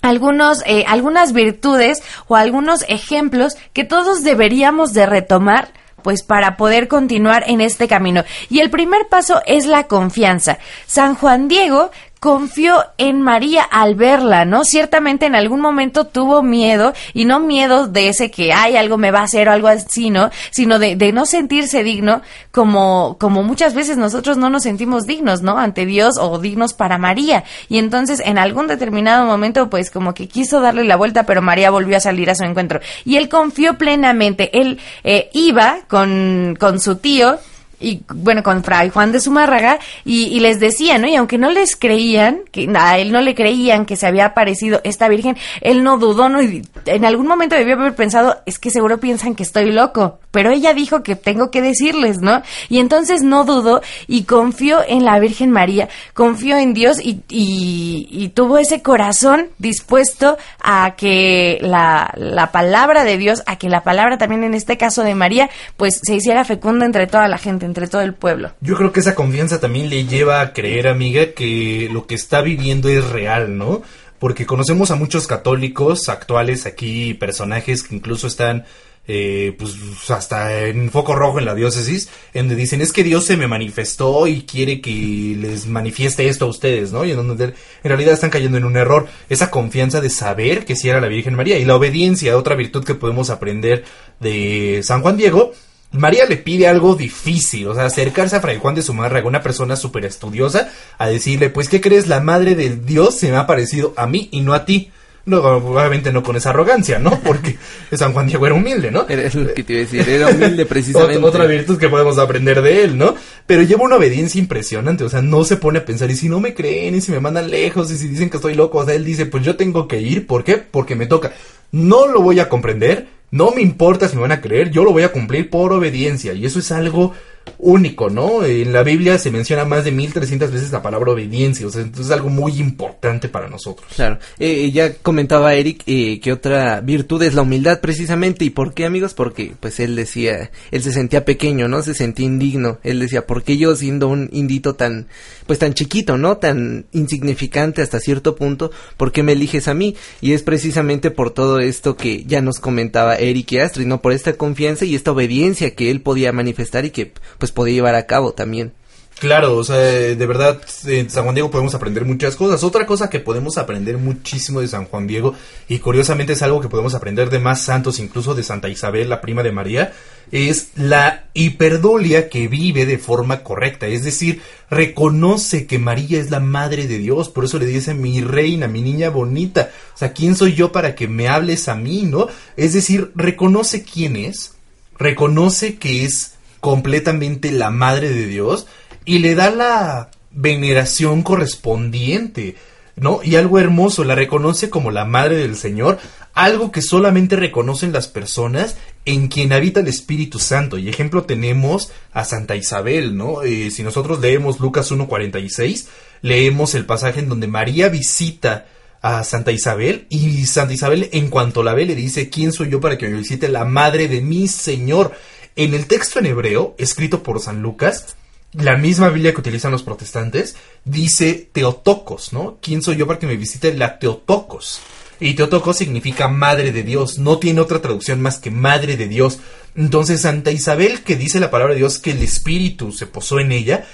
algunos, eh, algunas virtudes o algunos ejemplos que todos deberíamos de retomar pues para poder continuar en este camino. Y el primer paso es la confianza. San Juan Diego confió en María al verla, ¿no? Ciertamente en algún momento tuvo miedo, y no miedo de ese que, hay algo me va a hacer o algo así, ¿no? Sino de, de, no sentirse digno, como, como muchas veces nosotros no nos sentimos dignos, ¿no? Ante Dios o dignos para María. Y entonces en algún determinado momento, pues como que quiso darle la vuelta, pero María volvió a salir a su encuentro. Y él confió plenamente, él eh, iba con, con su tío, y bueno, con Fray Juan de Zumárraga, y, y, les decía, ¿no? Y aunque no les creían, que a él no le creían que se había aparecido esta Virgen, él no dudó, ¿no? Y en algún momento debió haber pensado, es que seguro piensan que estoy loco, pero ella dijo que tengo que decirles, ¿no? Y entonces no dudó y confió en la Virgen María, confió en Dios y, y, y tuvo ese corazón dispuesto a que la, la palabra de Dios, a que la palabra también en este caso de María, pues se hiciera fecunda entre toda la gente entre todo el pueblo. Yo creo que esa confianza también le lleva a creer, amiga, que lo que está viviendo es real, ¿no? Porque conocemos a muchos católicos actuales aquí, personajes que incluso están eh, pues hasta en foco rojo en la diócesis, en donde dicen es que Dios se me manifestó y quiere que les manifieste esto a ustedes, ¿no? Y en donde en realidad están cayendo en un error. Esa confianza de saber que sí era la Virgen María y la obediencia, otra virtud que podemos aprender de San Juan Diego, María le pide algo difícil, o sea, acercarse a Fray Juan de Zumárraga, una persona súper estudiosa, a decirle, pues, ¿qué crees? La madre de Dios se me ha parecido a mí y no a ti. No, obviamente no con esa arrogancia, ¿no? Porque San Juan Diego era humilde, ¿no? Era lo que te iba a decir, era humilde precisamente. Otra virtud que podemos aprender de él, ¿no? Pero lleva una obediencia impresionante, o sea, no se pone a pensar, y si no me creen, y si me mandan lejos, y si dicen que estoy loco, o sea, él dice, pues yo tengo que ir, ¿por qué? Porque me toca. No lo voy a comprender, no me importa si me van a creer, yo lo voy a cumplir por obediencia, y eso es algo único, ¿no? En la Biblia se menciona más de 1300 veces la palabra obediencia, o sea, entonces es algo muy importante para nosotros. Claro, eh, ya comentaba Eric eh, que otra virtud es la humildad precisamente, ¿y por qué amigos? Porque pues él decía, él se sentía pequeño, ¿no? Se sentía indigno, él decía, ¿por qué yo siendo un indito tan, pues tan chiquito, ¿no? Tan insignificante hasta cierto punto, ¿por qué me eliges a mí? Y es precisamente por todo esto que ya nos comentaba Eric y Astrid, ¿no? Por esta confianza y esta obediencia que él podía manifestar y que pues podía llevar a cabo también. Claro, o sea, de verdad, en San Juan Diego podemos aprender muchas cosas. Otra cosa que podemos aprender muchísimo de San Juan Diego, y curiosamente es algo que podemos aprender de más santos, incluso de Santa Isabel, la prima de María, es la hiperdolia que vive de forma correcta. Es decir, reconoce que María es la madre de Dios, por eso le dice mi reina, mi niña bonita. O sea, ¿quién soy yo para que me hables a mí, no? Es decir, reconoce quién es, reconoce que es completamente la madre de Dios y le da la veneración correspondiente, ¿no? Y algo hermoso, la reconoce como la madre del Señor, algo que solamente reconocen las personas en quien habita el Espíritu Santo. Y ejemplo tenemos a Santa Isabel, ¿no? Eh, si nosotros leemos Lucas 1.46, leemos el pasaje en donde María visita a Santa Isabel y Santa Isabel en cuanto la ve le dice, ¿quién soy yo para que me visite la madre de mi Señor? En el texto en hebreo, escrito por San Lucas, la misma Biblia que utilizan los protestantes, dice Teotocos, ¿no? ¿Quién soy yo para que me visite la Teotocos? Y Teotocos significa Madre de Dios, no tiene otra traducción más que Madre de Dios. Entonces Santa Isabel, que dice la palabra de Dios que el Espíritu se posó en ella,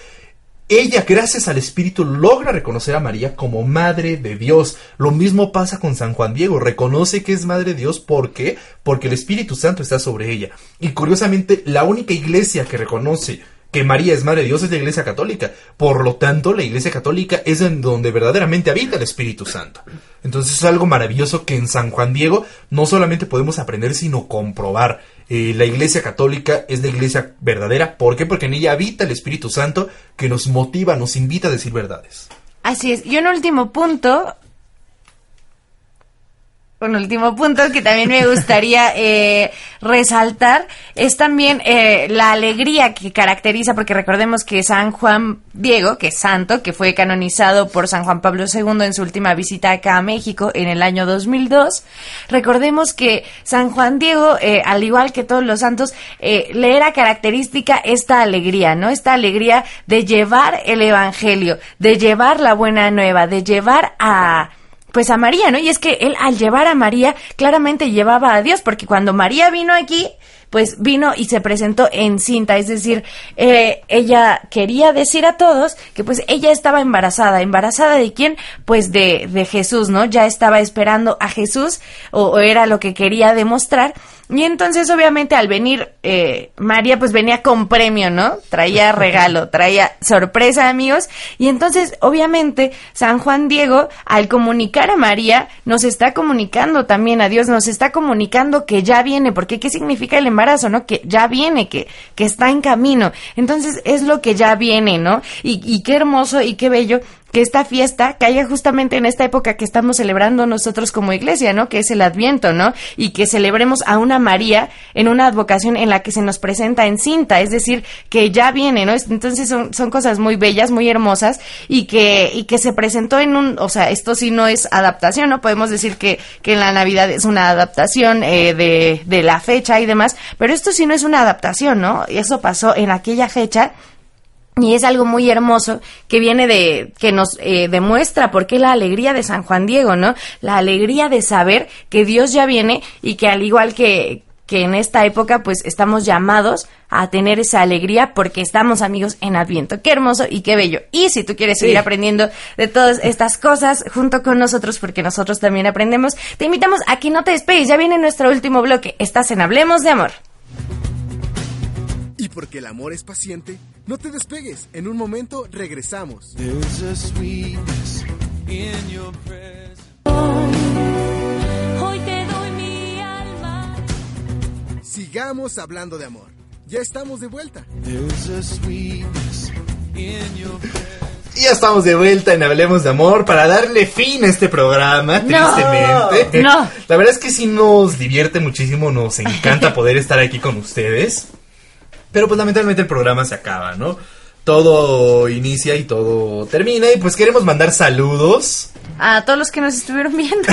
ella, gracias al Espíritu, logra reconocer a María como Madre de Dios. Lo mismo pasa con San Juan Diego. Reconoce que es Madre de Dios. ¿Por qué? Porque el Espíritu Santo está sobre ella. Y curiosamente, la única iglesia que reconoce que María es Madre de Dios es la Iglesia Católica. Por lo tanto, la Iglesia Católica es en donde verdaderamente habita el Espíritu Santo. Entonces es algo maravilloso que en San Juan Diego no solamente podemos aprender, sino comprobar. La Iglesia Católica es la Iglesia verdadera. ¿Por qué? Porque en ella habita el Espíritu Santo que nos motiva, nos invita a decir verdades. Así es. Y un último punto, un último punto que también me gustaría eh, resaltar es también eh, la alegría que caracteriza, porque recordemos que San Juan Diego, que es santo, que fue canonizado por San Juan Pablo II en su última visita acá a México en el año 2002, recordemos que San Juan Diego, eh, al igual que todos los santos, le era característica esta alegría, ¿no? Esta alegría de llevar el Evangelio, de llevar la buena nueva, de llevar a pues a María, ¿no? Y es que él al llevar a María claramente llevaba a Dios, porque cuando María vino aquí, pues vino y se presentó en cinta, es decir, eh, ella quería decir a todos que pues ella estaba embarazada, embarazada de quién, pues de, de Jesús, ¿no? Ya estaba esperando a Jesús o era lo que quería demostrar y entonces, obviamente, al venir eh, María, pues venía con premio, ¿no? Traía regalo, traía sorpresa, amigos. Y entonces, obviamente, San Juan Diego, al comunicar a María, nos está comunicando también a Dios, nos está comunicando que ya viene, porque ¿qué significa el embarazo, no? Que ya viene, que, que está en camino. Entonces, es lo que ya viene, ¿no? Y, y qué hermoso y qué bello que esta fiesta caiga justamente en esta época que estamos celebrando nosotros como iglesia, ¿no? Que es el Adviento, ¿no? Y que celebremos a una María en una advocación en la que se nos presenta en cinta, es decir, que ya viene, ¿no? Entonces son, son cosas muy bellas, muy hermosas y que, y que se presentó en un, o sea, esto sí no es adaptación, ¿no? Podemos decir que, que en la Navidad es una adaptación eh, de, de la fecha y demás, pero esto sí no es una adaptación, ¿no? Eso pasó en aquella fecha y es algo muy hermoso que viene de, que nos eh, demuestra por qué la alegría de San Juan Diego, ¿no? La alegría de saber que Dios ya viene y que al igual que, que en esta época pues estamos llamados a tener esa alegría porque estamos amigos en Adviento. Qué hermoso y qué bello. Y si tú quieres seguir aprendiendo de todas estas cosas junto con nosotros, porque nosotros también aprendemos, te invitamos a que no te despegues. Ya viene nuestro último bloque. Estás en Hablemos de Amor. Porque el amor es paciente, no te despegues. En un momento regresamos. Hoy te doy mi alma. Sigamos hablando de amor. Ya estamos de vuelta. Ya estamos de vuelta en Hablemos de Amor para darle fin a este programa, No, tristemente. no. La verdad es que sí nos divierte muchísimo, nos encanta poder estar aquí con ustedes. Pero pues lamentablemente el programa se acaba, ¿no? Todo inicia y todo termina y pues queremos mandar saludos. A todos los que nos estuvieron viendo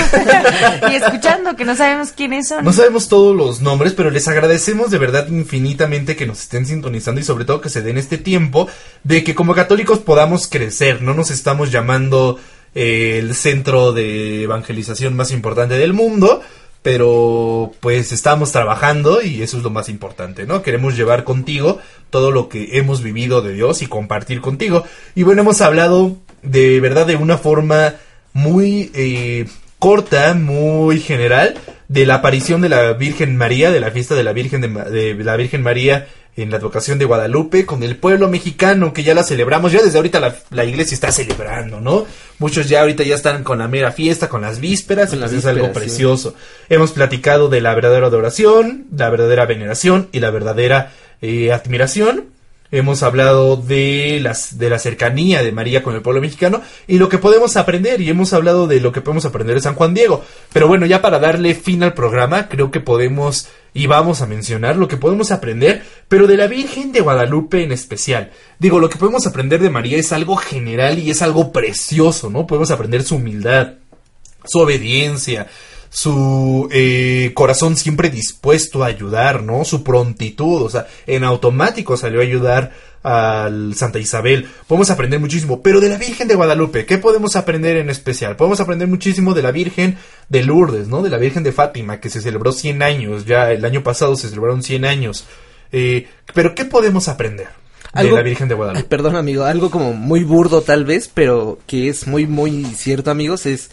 y escuchando, que no sabemos quiénes son. No sabemos todos los nombres, pero les agradecemos de verdad infinitamente que nos estén sintonizando y sobre todo que se den este tiempo de que como católicos podamos crecer. No nos estamos llamando eh, el centro de evangelización más importante del mundo, pero pues estamos trabajando y eso es lo más importante, ¿no? Queremos llevar contigo todo lo que hemos vivido de Dios y compartir contigo. Y bueno, hemos hablado de verdad de una forma muy eh, corta, muy general, de la aparición de la Virgen María, de la fiesta de la Virgen de, de la Virgen María en la advocación de Guadalupe, con el pueblo mexicano que ya la celebramos, ya desde ahorita la, la iglesia está celebrando, ¿no? Muchos ya ahorita ya están con la mera fiesta, con las vísperas, Con las es algo sí. precioso. Hemos platicado de la verdadera adoración, la verdadera veneración y la verdadera eh, admiración. Hemos hablado de las de la cercanía de María con el pueblo mexicano y lo que podemos aprender y hemos hablado de lo que podemos aprender de San Juan Diego. Pero bueno, ya para darle fin al programa, creo que podemos y vamos a mencionar lo que podemos aprender, pero de la Virgen de Guadalupe en especial. Digo, lo que podemos aprender de María es algo general y es algo precioso, ¿no? Podemos aprender su humildad, su obediencia, su eh, corazón siempre dispuesto a ayudar, ¿no? Su prontitud, o sea, en automático salió a ayudar al Santa Isabel. Podemos aprender muchísimo, pero de la Virgen de Guadalupe, ¿qué podemos aprender en especial? Podemos aprender muchísimo de la Virgen de Lourdes, ¿no? De la Virgen de Fátima, que se celebró 100 años, ya el año pasado se celebraron 100 años. Eh, pero ¿qué podemos aprender de la Virgen de Guadalupe? perdón, amigo, algo como muy burdo tal vez, pero que es muy, muy cierto, amigos, es,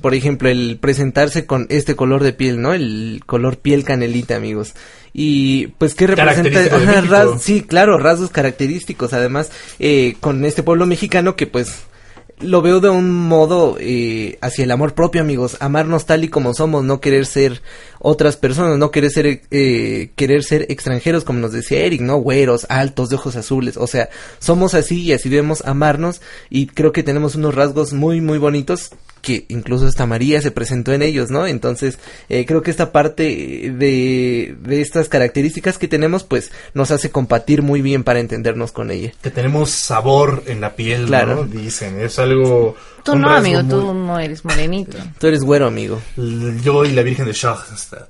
por ejemplo, el presentarse con este color de piel, ¿no? El color piel canelita, amigos. Y pues, ¿qué representa? Ajá, ras- sí, claro, rasgos característicos, además, eh, con este pueblo mexicano que pues lo veo de un modo eh, hacia el amor propio, amigos. Amarnos tal y como somos, no querer ser otras personas, no querer ser, eh, querer ser extranjeros, como nos decía Eric, ¿no? Güeros, altos, de ojos azules. O sea, somos así y así debemos amarnos. Y creo que tenemos unos rasgos muy, muy bonitos que incluso hasta María se presentó en ellos, ¿no? Entonces, eh, creo que esta parte de, de estas características que tenemos, pues, nos hace compatir muy bien para entendernos con ella. Que tenemos sabor en la piel, Claro. ¿no? Dicen, es algo... Tú no, amigo, muy- tú no eres morenito. Tú eres güero, amigo. Yo y la Virgen de Schoenstatt.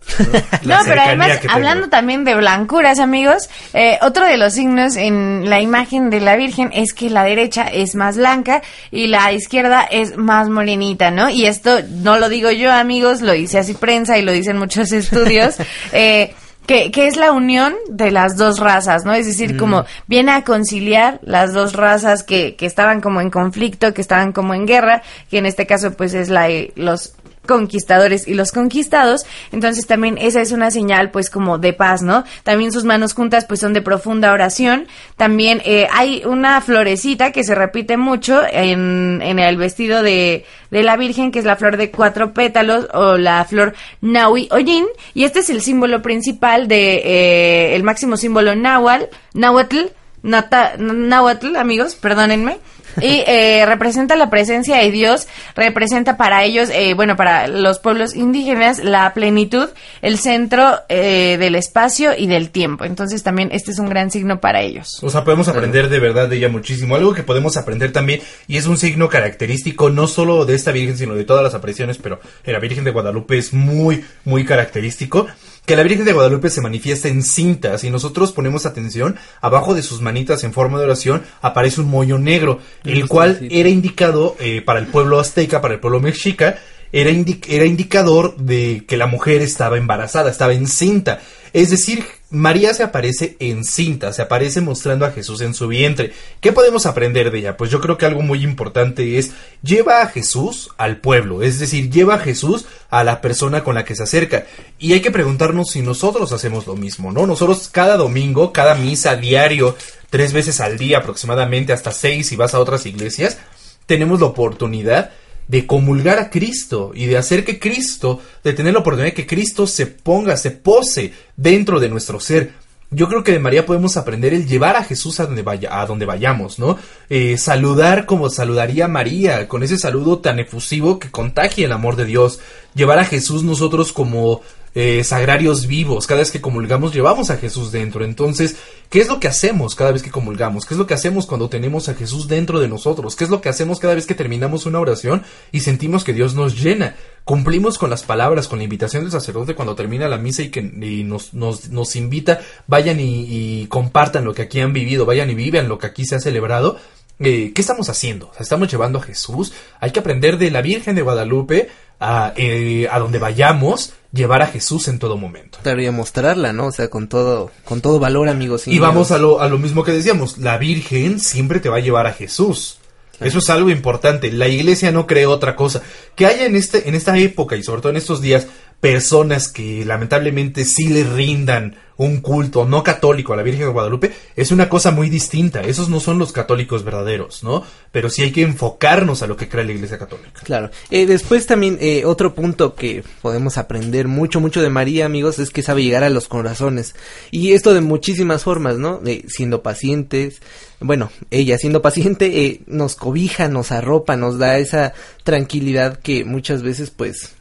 No, pero además, hablando también de blancuras, amigos, eh, otro de los signos en la imagen de la Virgen es que la derecha es más blanca y la izquierda es más morenita, ¿no? Y esto no lo digo yo, amigos, lo dice así prensa y lo dicen muchos estudios. eh, que, que es la unión de las dos razas, ¿no? Es decir, como viene a conciliar las dos razas que, que estaban como en conflicto, que estaban como en guerra, que en este caso pues es la de los conquistadores y los conquistados, entonces también esa es una señal pues como de paz, ¿no? También sus manos juntas pues son de profunda oración, también eh, hay una florecita que se repite mucho en, en el vestido de, de la Virgen, que es la flor de cuatro pétalos o la flor Nahui Oyin, y este es el símbolo principal de eh, el máximo símbolo Nahual, Nahuatl, Nata- Nahuatl, amigos, perdónenme. Y eh, representa la presencia de Dios, representa para ellos, eh, bueno, para los pueblos indígenas, la plenitud, el centro eh, del espacio y del tiempo. Entonces también este es un gran signo para ellos. O sea, podemos aprender de verdad de ella muchísimo. Algo que podemos aprender también, y es un signo característico no solo de esta Virgen, sino de todas las apariciones, pero en la Virgen de Guadalupe es muy, muy característico, que la Virgen de Guadalupe se manifiesta en cintas, y nosotros ponemos atención, abajo de sus manitas en forma de oración aparece un mollo negro, el cual era indicado eh, para el pueblo azteca, para el pueblo mexica, era, indi- era indicador de que la mujer estaba embarazada, estaba encinta. Es decir, María se aparece encinta, se aparece mostrando a Jesús en su vientre. ¿Qué podemos aprender de ella? Pues yo creo que algo muy importante es lleva a Jesús al pueblo, es decir, lleva a Jesús a la persona con la que se acerca. Y hay que preguntarnos si nosotros hacemos lo mismo, ¿no? Nosotros cada domingo, cada misa diario, tres veces al día aproximadamente, hasta seis si vas a otras iglesias, tenemos la oportunidad de comulgar a Cristo y de hacer que Cristo, de tener la oportunidad de que Cristo se ponga, se pose dentro de nuestro ser. Yo creo que de María podemos aprender el llevar a Jesús a donde, vaya, a donde vayamos, ¿no? Eh, saludar como saludaría María, con ese saludo tan efusivo que contagie el amor de Dios. Llevar a Jesús nosotros como eh, sagrarios vivos. Cada vez que comulgamos llevamos a Jesús dentro. Entonces, ¿qué es lo que hacemos cada vez que comulgamos? ¿Qué es lo que hacemos cuando tenemos a Jesús dentro de nosotros? ¿Qué es lo que hacemos cada vez que terminamos una oración y sentimos que Dios nos llena? Cumplimos con las palabras, con la invitación del sacerdote cuando termina la misa y que nos, nos, nos invita, vayan y, compartan lo que aquí han vivido, vayan y vivan lo que aquí se ha celebrado. Eh, ¿Qué estamos haciendo? ¿Estamos llevando a Jesús? Hay que aprender de la Virgen de Guadalupe a, eh, a donde vayamos, llevar a Jesús en todo momento. Claro, y a mostrarla, ¿no? O sea, con todo, con todo valor, amigos. Y vamos a lo, a lo mismo que decíamos, la Virgen siempre te va a llevar a Jesús. Eso es algo importante. La iglesia no cree otra cosa. Que haya en este, en esta época y sobre todo en estos días, personas que lamentablemente sí le rindan un culto no católico a la Virgen de Guadalupe, es una cosa muy distinta. Esos no son los católicos verdaderos, ¿no? Pero sí hay que enfocarnos a lo que cree la iglesia católica. Claro. Eh, después también eh, otro punto que podemos aprender mucho, mucho de María, amigos, es que sabe llegar a los corazones. Y esto de muchísimas formas, ¿no? De siendo pacientes. Bueno, ella siendo paciente eh, nos cobija, nos arropa, nos da esa tranquilidad que muchas veces, pues,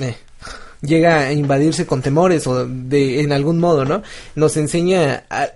eh, llega a invadirse con temores o de en algún modo, ¿no? Nos enseña a-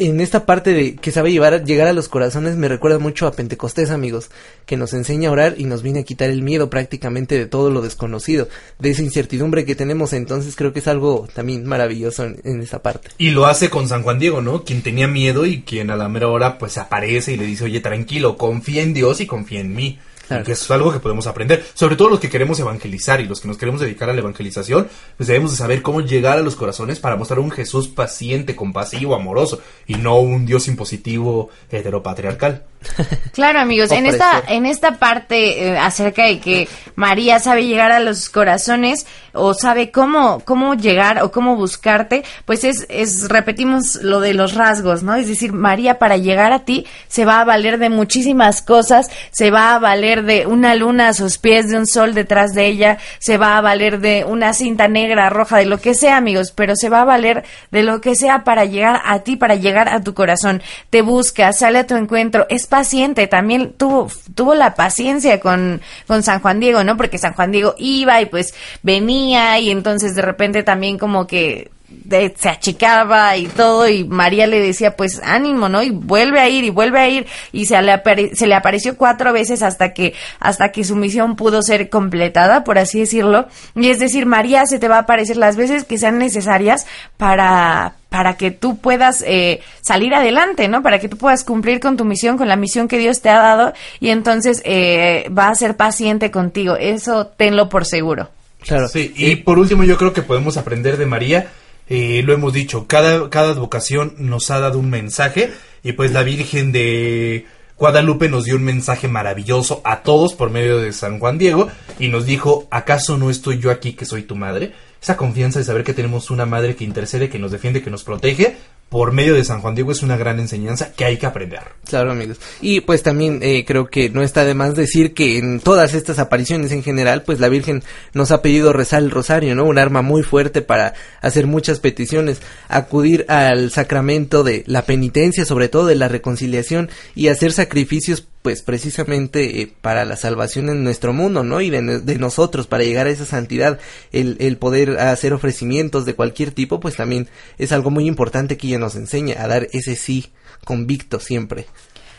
en esta parte de que sabe llevar, llegar a los corazones me recuerda mucho a Pentecostés, amigos, que nos enseña a orar y nos viene a quitar el miedo prácticamente de todo lo desconocido, de esa incertidumbre que tenemos, entonces creo que es algo también maravilloso en, en esa parte. Y lo hace con San Juan Diego, ¿no? Quien tenía miedo y quien a la mera hora pues aparece y le dice, oye, tranquilo, confía en Dios y confía en mí. Claro. Que es algo que podemos aprender. Sobre todo los que queremos evangelizar y los que nos queremos dedicar a la evangelización, pues debemos de saber cómo llegar a los corazones para mostrar un Jesús paciente, compasivo, amoroso y no un Dios impositivo heteropatriarcal. Claro, amigos, en esta, en esta parte eh, acerca de que María sabe llegar a los corazones o sabe cómo, cómo llegar o cómo buscarte, pues es, es, repetimos lo de los rasgos, ¿no? Es decir, María para llegar a ti se va a valer de muchísimas cosas, se va a valer de una luna a sus pies, de un sol detrás de ella, se va a valer de una cinta negra, roja, de lo que sea, amigos, pero se va a valer de lo que sea para llegar a ti, para llegar a tu corazón. Te busca, sale a tu encuentro, es paciente, también tuvo, tuvo la paciencia con, con San Juan Diego, ¿no? Porque San Juan Diego iba y pues venía y entonces de repente también como que de- se achicaba y todo y María le decía pues ánimo, ¿no? Y vuelve a ir y vuelve a ir y se le, apare- se le apareció cuatro veces hasta que hasta que su misión pudo ser completada, por así decirlo. Y es decir, María se te va a aparecer las veces que sean necesarias para para que tú puedas eh, salir adelante, ¿no? Para que tú puedas cumplir con tu misión, con la misión que Dios te ha dado y entonces eh, va a ser paciente contigo. Eso tenlo por seguro. Claro. Sí, y por último yo creo que podemos aprender de María, eh, lo hemos dicho, cada, cada advocación nos ha dado un mensaje y pues la Virgen de Guadalupe nos dio un mensaje maravilloso a todos por medio de San Juan Diego y nos dijo, ¿acaso no estoy yo aquí que soy tu madre? Esa confianza de saber que tenemos una madre que intercede, que nos defiende, que nos protege, por medio de San Juan Diego es una gran enseñanza que hay que aprender. Claro, amigos. Y pues también eh, creo que no está de más decir que en todas estas apariciones en general, pues la Virgen nos ha pedido rezar el rosario, ¿no? Un arma muy fuerte para hacer muchas peticiones, acudir al sacramento de la penitencia, sobre todo de la reconciliación y hacer sacrificios pues precisamente eh, para la salvación en nuestro mundo, ¿no? Y de, nosotros, para llegar a esa santidad, el, el poder hacer ofrecimientos de cualquier tipo, pues también es algo muy importante que ella nos enseña, a dar ese sí convicto siempre.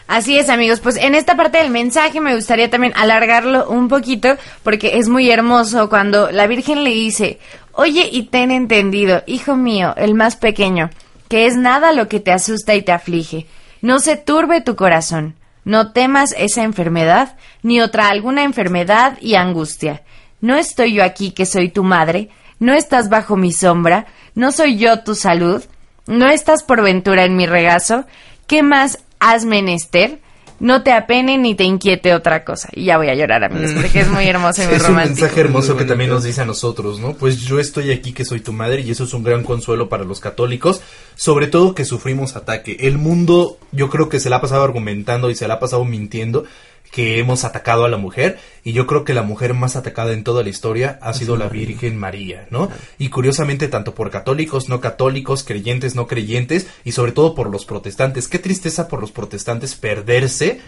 Así es, amigos. Pues en esta parte del mensaje me gustaría también alargarlo un poquito porque es muy hermoso cuando la Virgen le dice, oye y ten entendido, hijo mío, el más pequeño, que es nada lo que te asusta y te aflige. No se turbe tu corazón. No temas esa enfermedad, ni otra alguna enfermedad y angustia. ¿No estoy yo aquí que soy tu madre? no estás bajo mi sombra, no soy yo tu salud, no estás por ventura en mi regazo, ¿qué más has menester? No te apene ni te inquiete otra cosa. Y ya voy a llorar, amigos, porque es muy hermoso y muy Es un romántico. mensaje hermoso que también nos dice a nosotros, ¿no? Pues yo estoy aquí que soy tu madre y eso es un gran consuelo para los católicos, sobre todo que sufrimos ataque. El mundo yo creo que se la ha pasado argumentando y se la ha pasado mintiendo que hemos atacado a la mujer y yo creo que la mujer más atacada en toda la historia ha sido la Virgen María, ¿no? Y curiosamente tanto por católicos, no católicos, creyentes, no creyentes y sobre todo por los protestantes. Qué tristeza por los protestantes perderse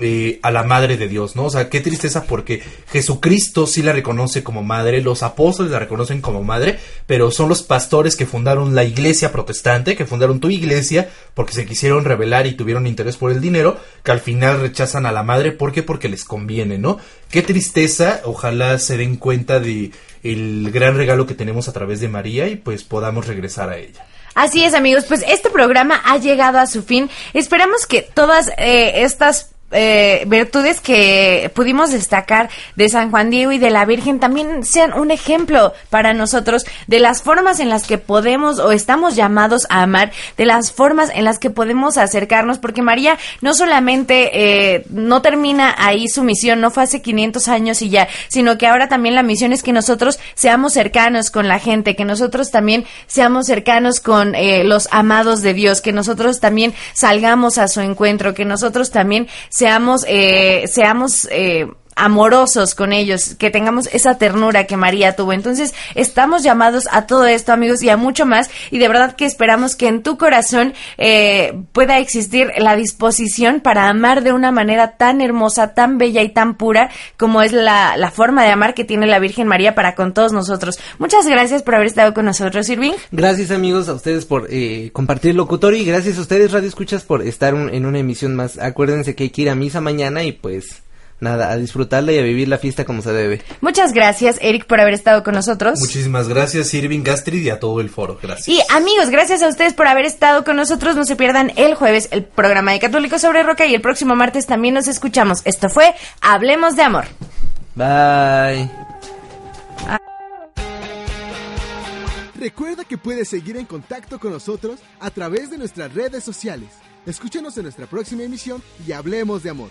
eh, a la madre de Dios, ¿no? O sea, qué tristeza porque Jesucristo sí la reconoce como madre, los apóstoles la reconocen como madre, pero son los pastores que fundaron la iglesia protestante, que fundaron tu iglesia, porque se quisieron rebelar y tuvieron interés por el dinero, que al final rechazan a la madre, ¿por qué? Porque les conviene, ¿no? Qué tristeza, ojalá se den cuenta de el gran regalo que tenemos a través de María y pues podamos regresar a ella. Así es, amigos, pues este programa ha llegado a su fin. Esperamos que todas eh, estas eh, virtudes que pudimos destacar de San Juan Diego y de la Virgen también sean un ejemplo para nosotros de las formas en las que podemos o estamos llamados a amar, de las formas en las que podemos acercarnos, porque María no solamente eh, no termina ahí su misión, no fue hace 500 años y ya, sino que ahora también la misión es que nosotros seamos cercanos con la gente, que nosotros también seamos cercanos con eh, los amados de Dios, que nosotros también salgamos a su encuentro, que nosotros también seamos, eh, seamos eh, amorosos con ellos, que tengamos esa ternura que María tuvo. Entonces, estamos llamados a todo esto, amigos, y a mucho más. Y de verdad que esperamos que en tu corazón eh, pueda existir la disposición para amar de una manera tan hermosa, tan bella y tan pura como es la, la forma de amar que tiene la Virgen María para con todos nosotros. Muchas gracias por haber estado con nosotros, Irving. Gracias amigos a ustedes por eh, compartir el locutorio y gracias a ustedes Radio Escuchas por estar un- en una emisión más. Acuérdense que hay que ir a misa mañana y pues nada, a disfrutarla y a vivir la fiesta como se debe. Muchas gracias, Eric, por haber estado con nosotros. Muchísimas gracias, Irving Gastrid y a todo el foro. Gracias. Y amigos, gracias a ustedes por haber estado con nosotros. No se pierdan el jueves el programa de Católicos sobre Roca y el próximo martes también nos escuchamos. Esto fue Hablemos de Amor. Bye. Recuerda que puedes seguir en contacto con nosotros a través de nuestras redes sociales. Escúchanos en nuestra próxima emisión y hablemos de amor.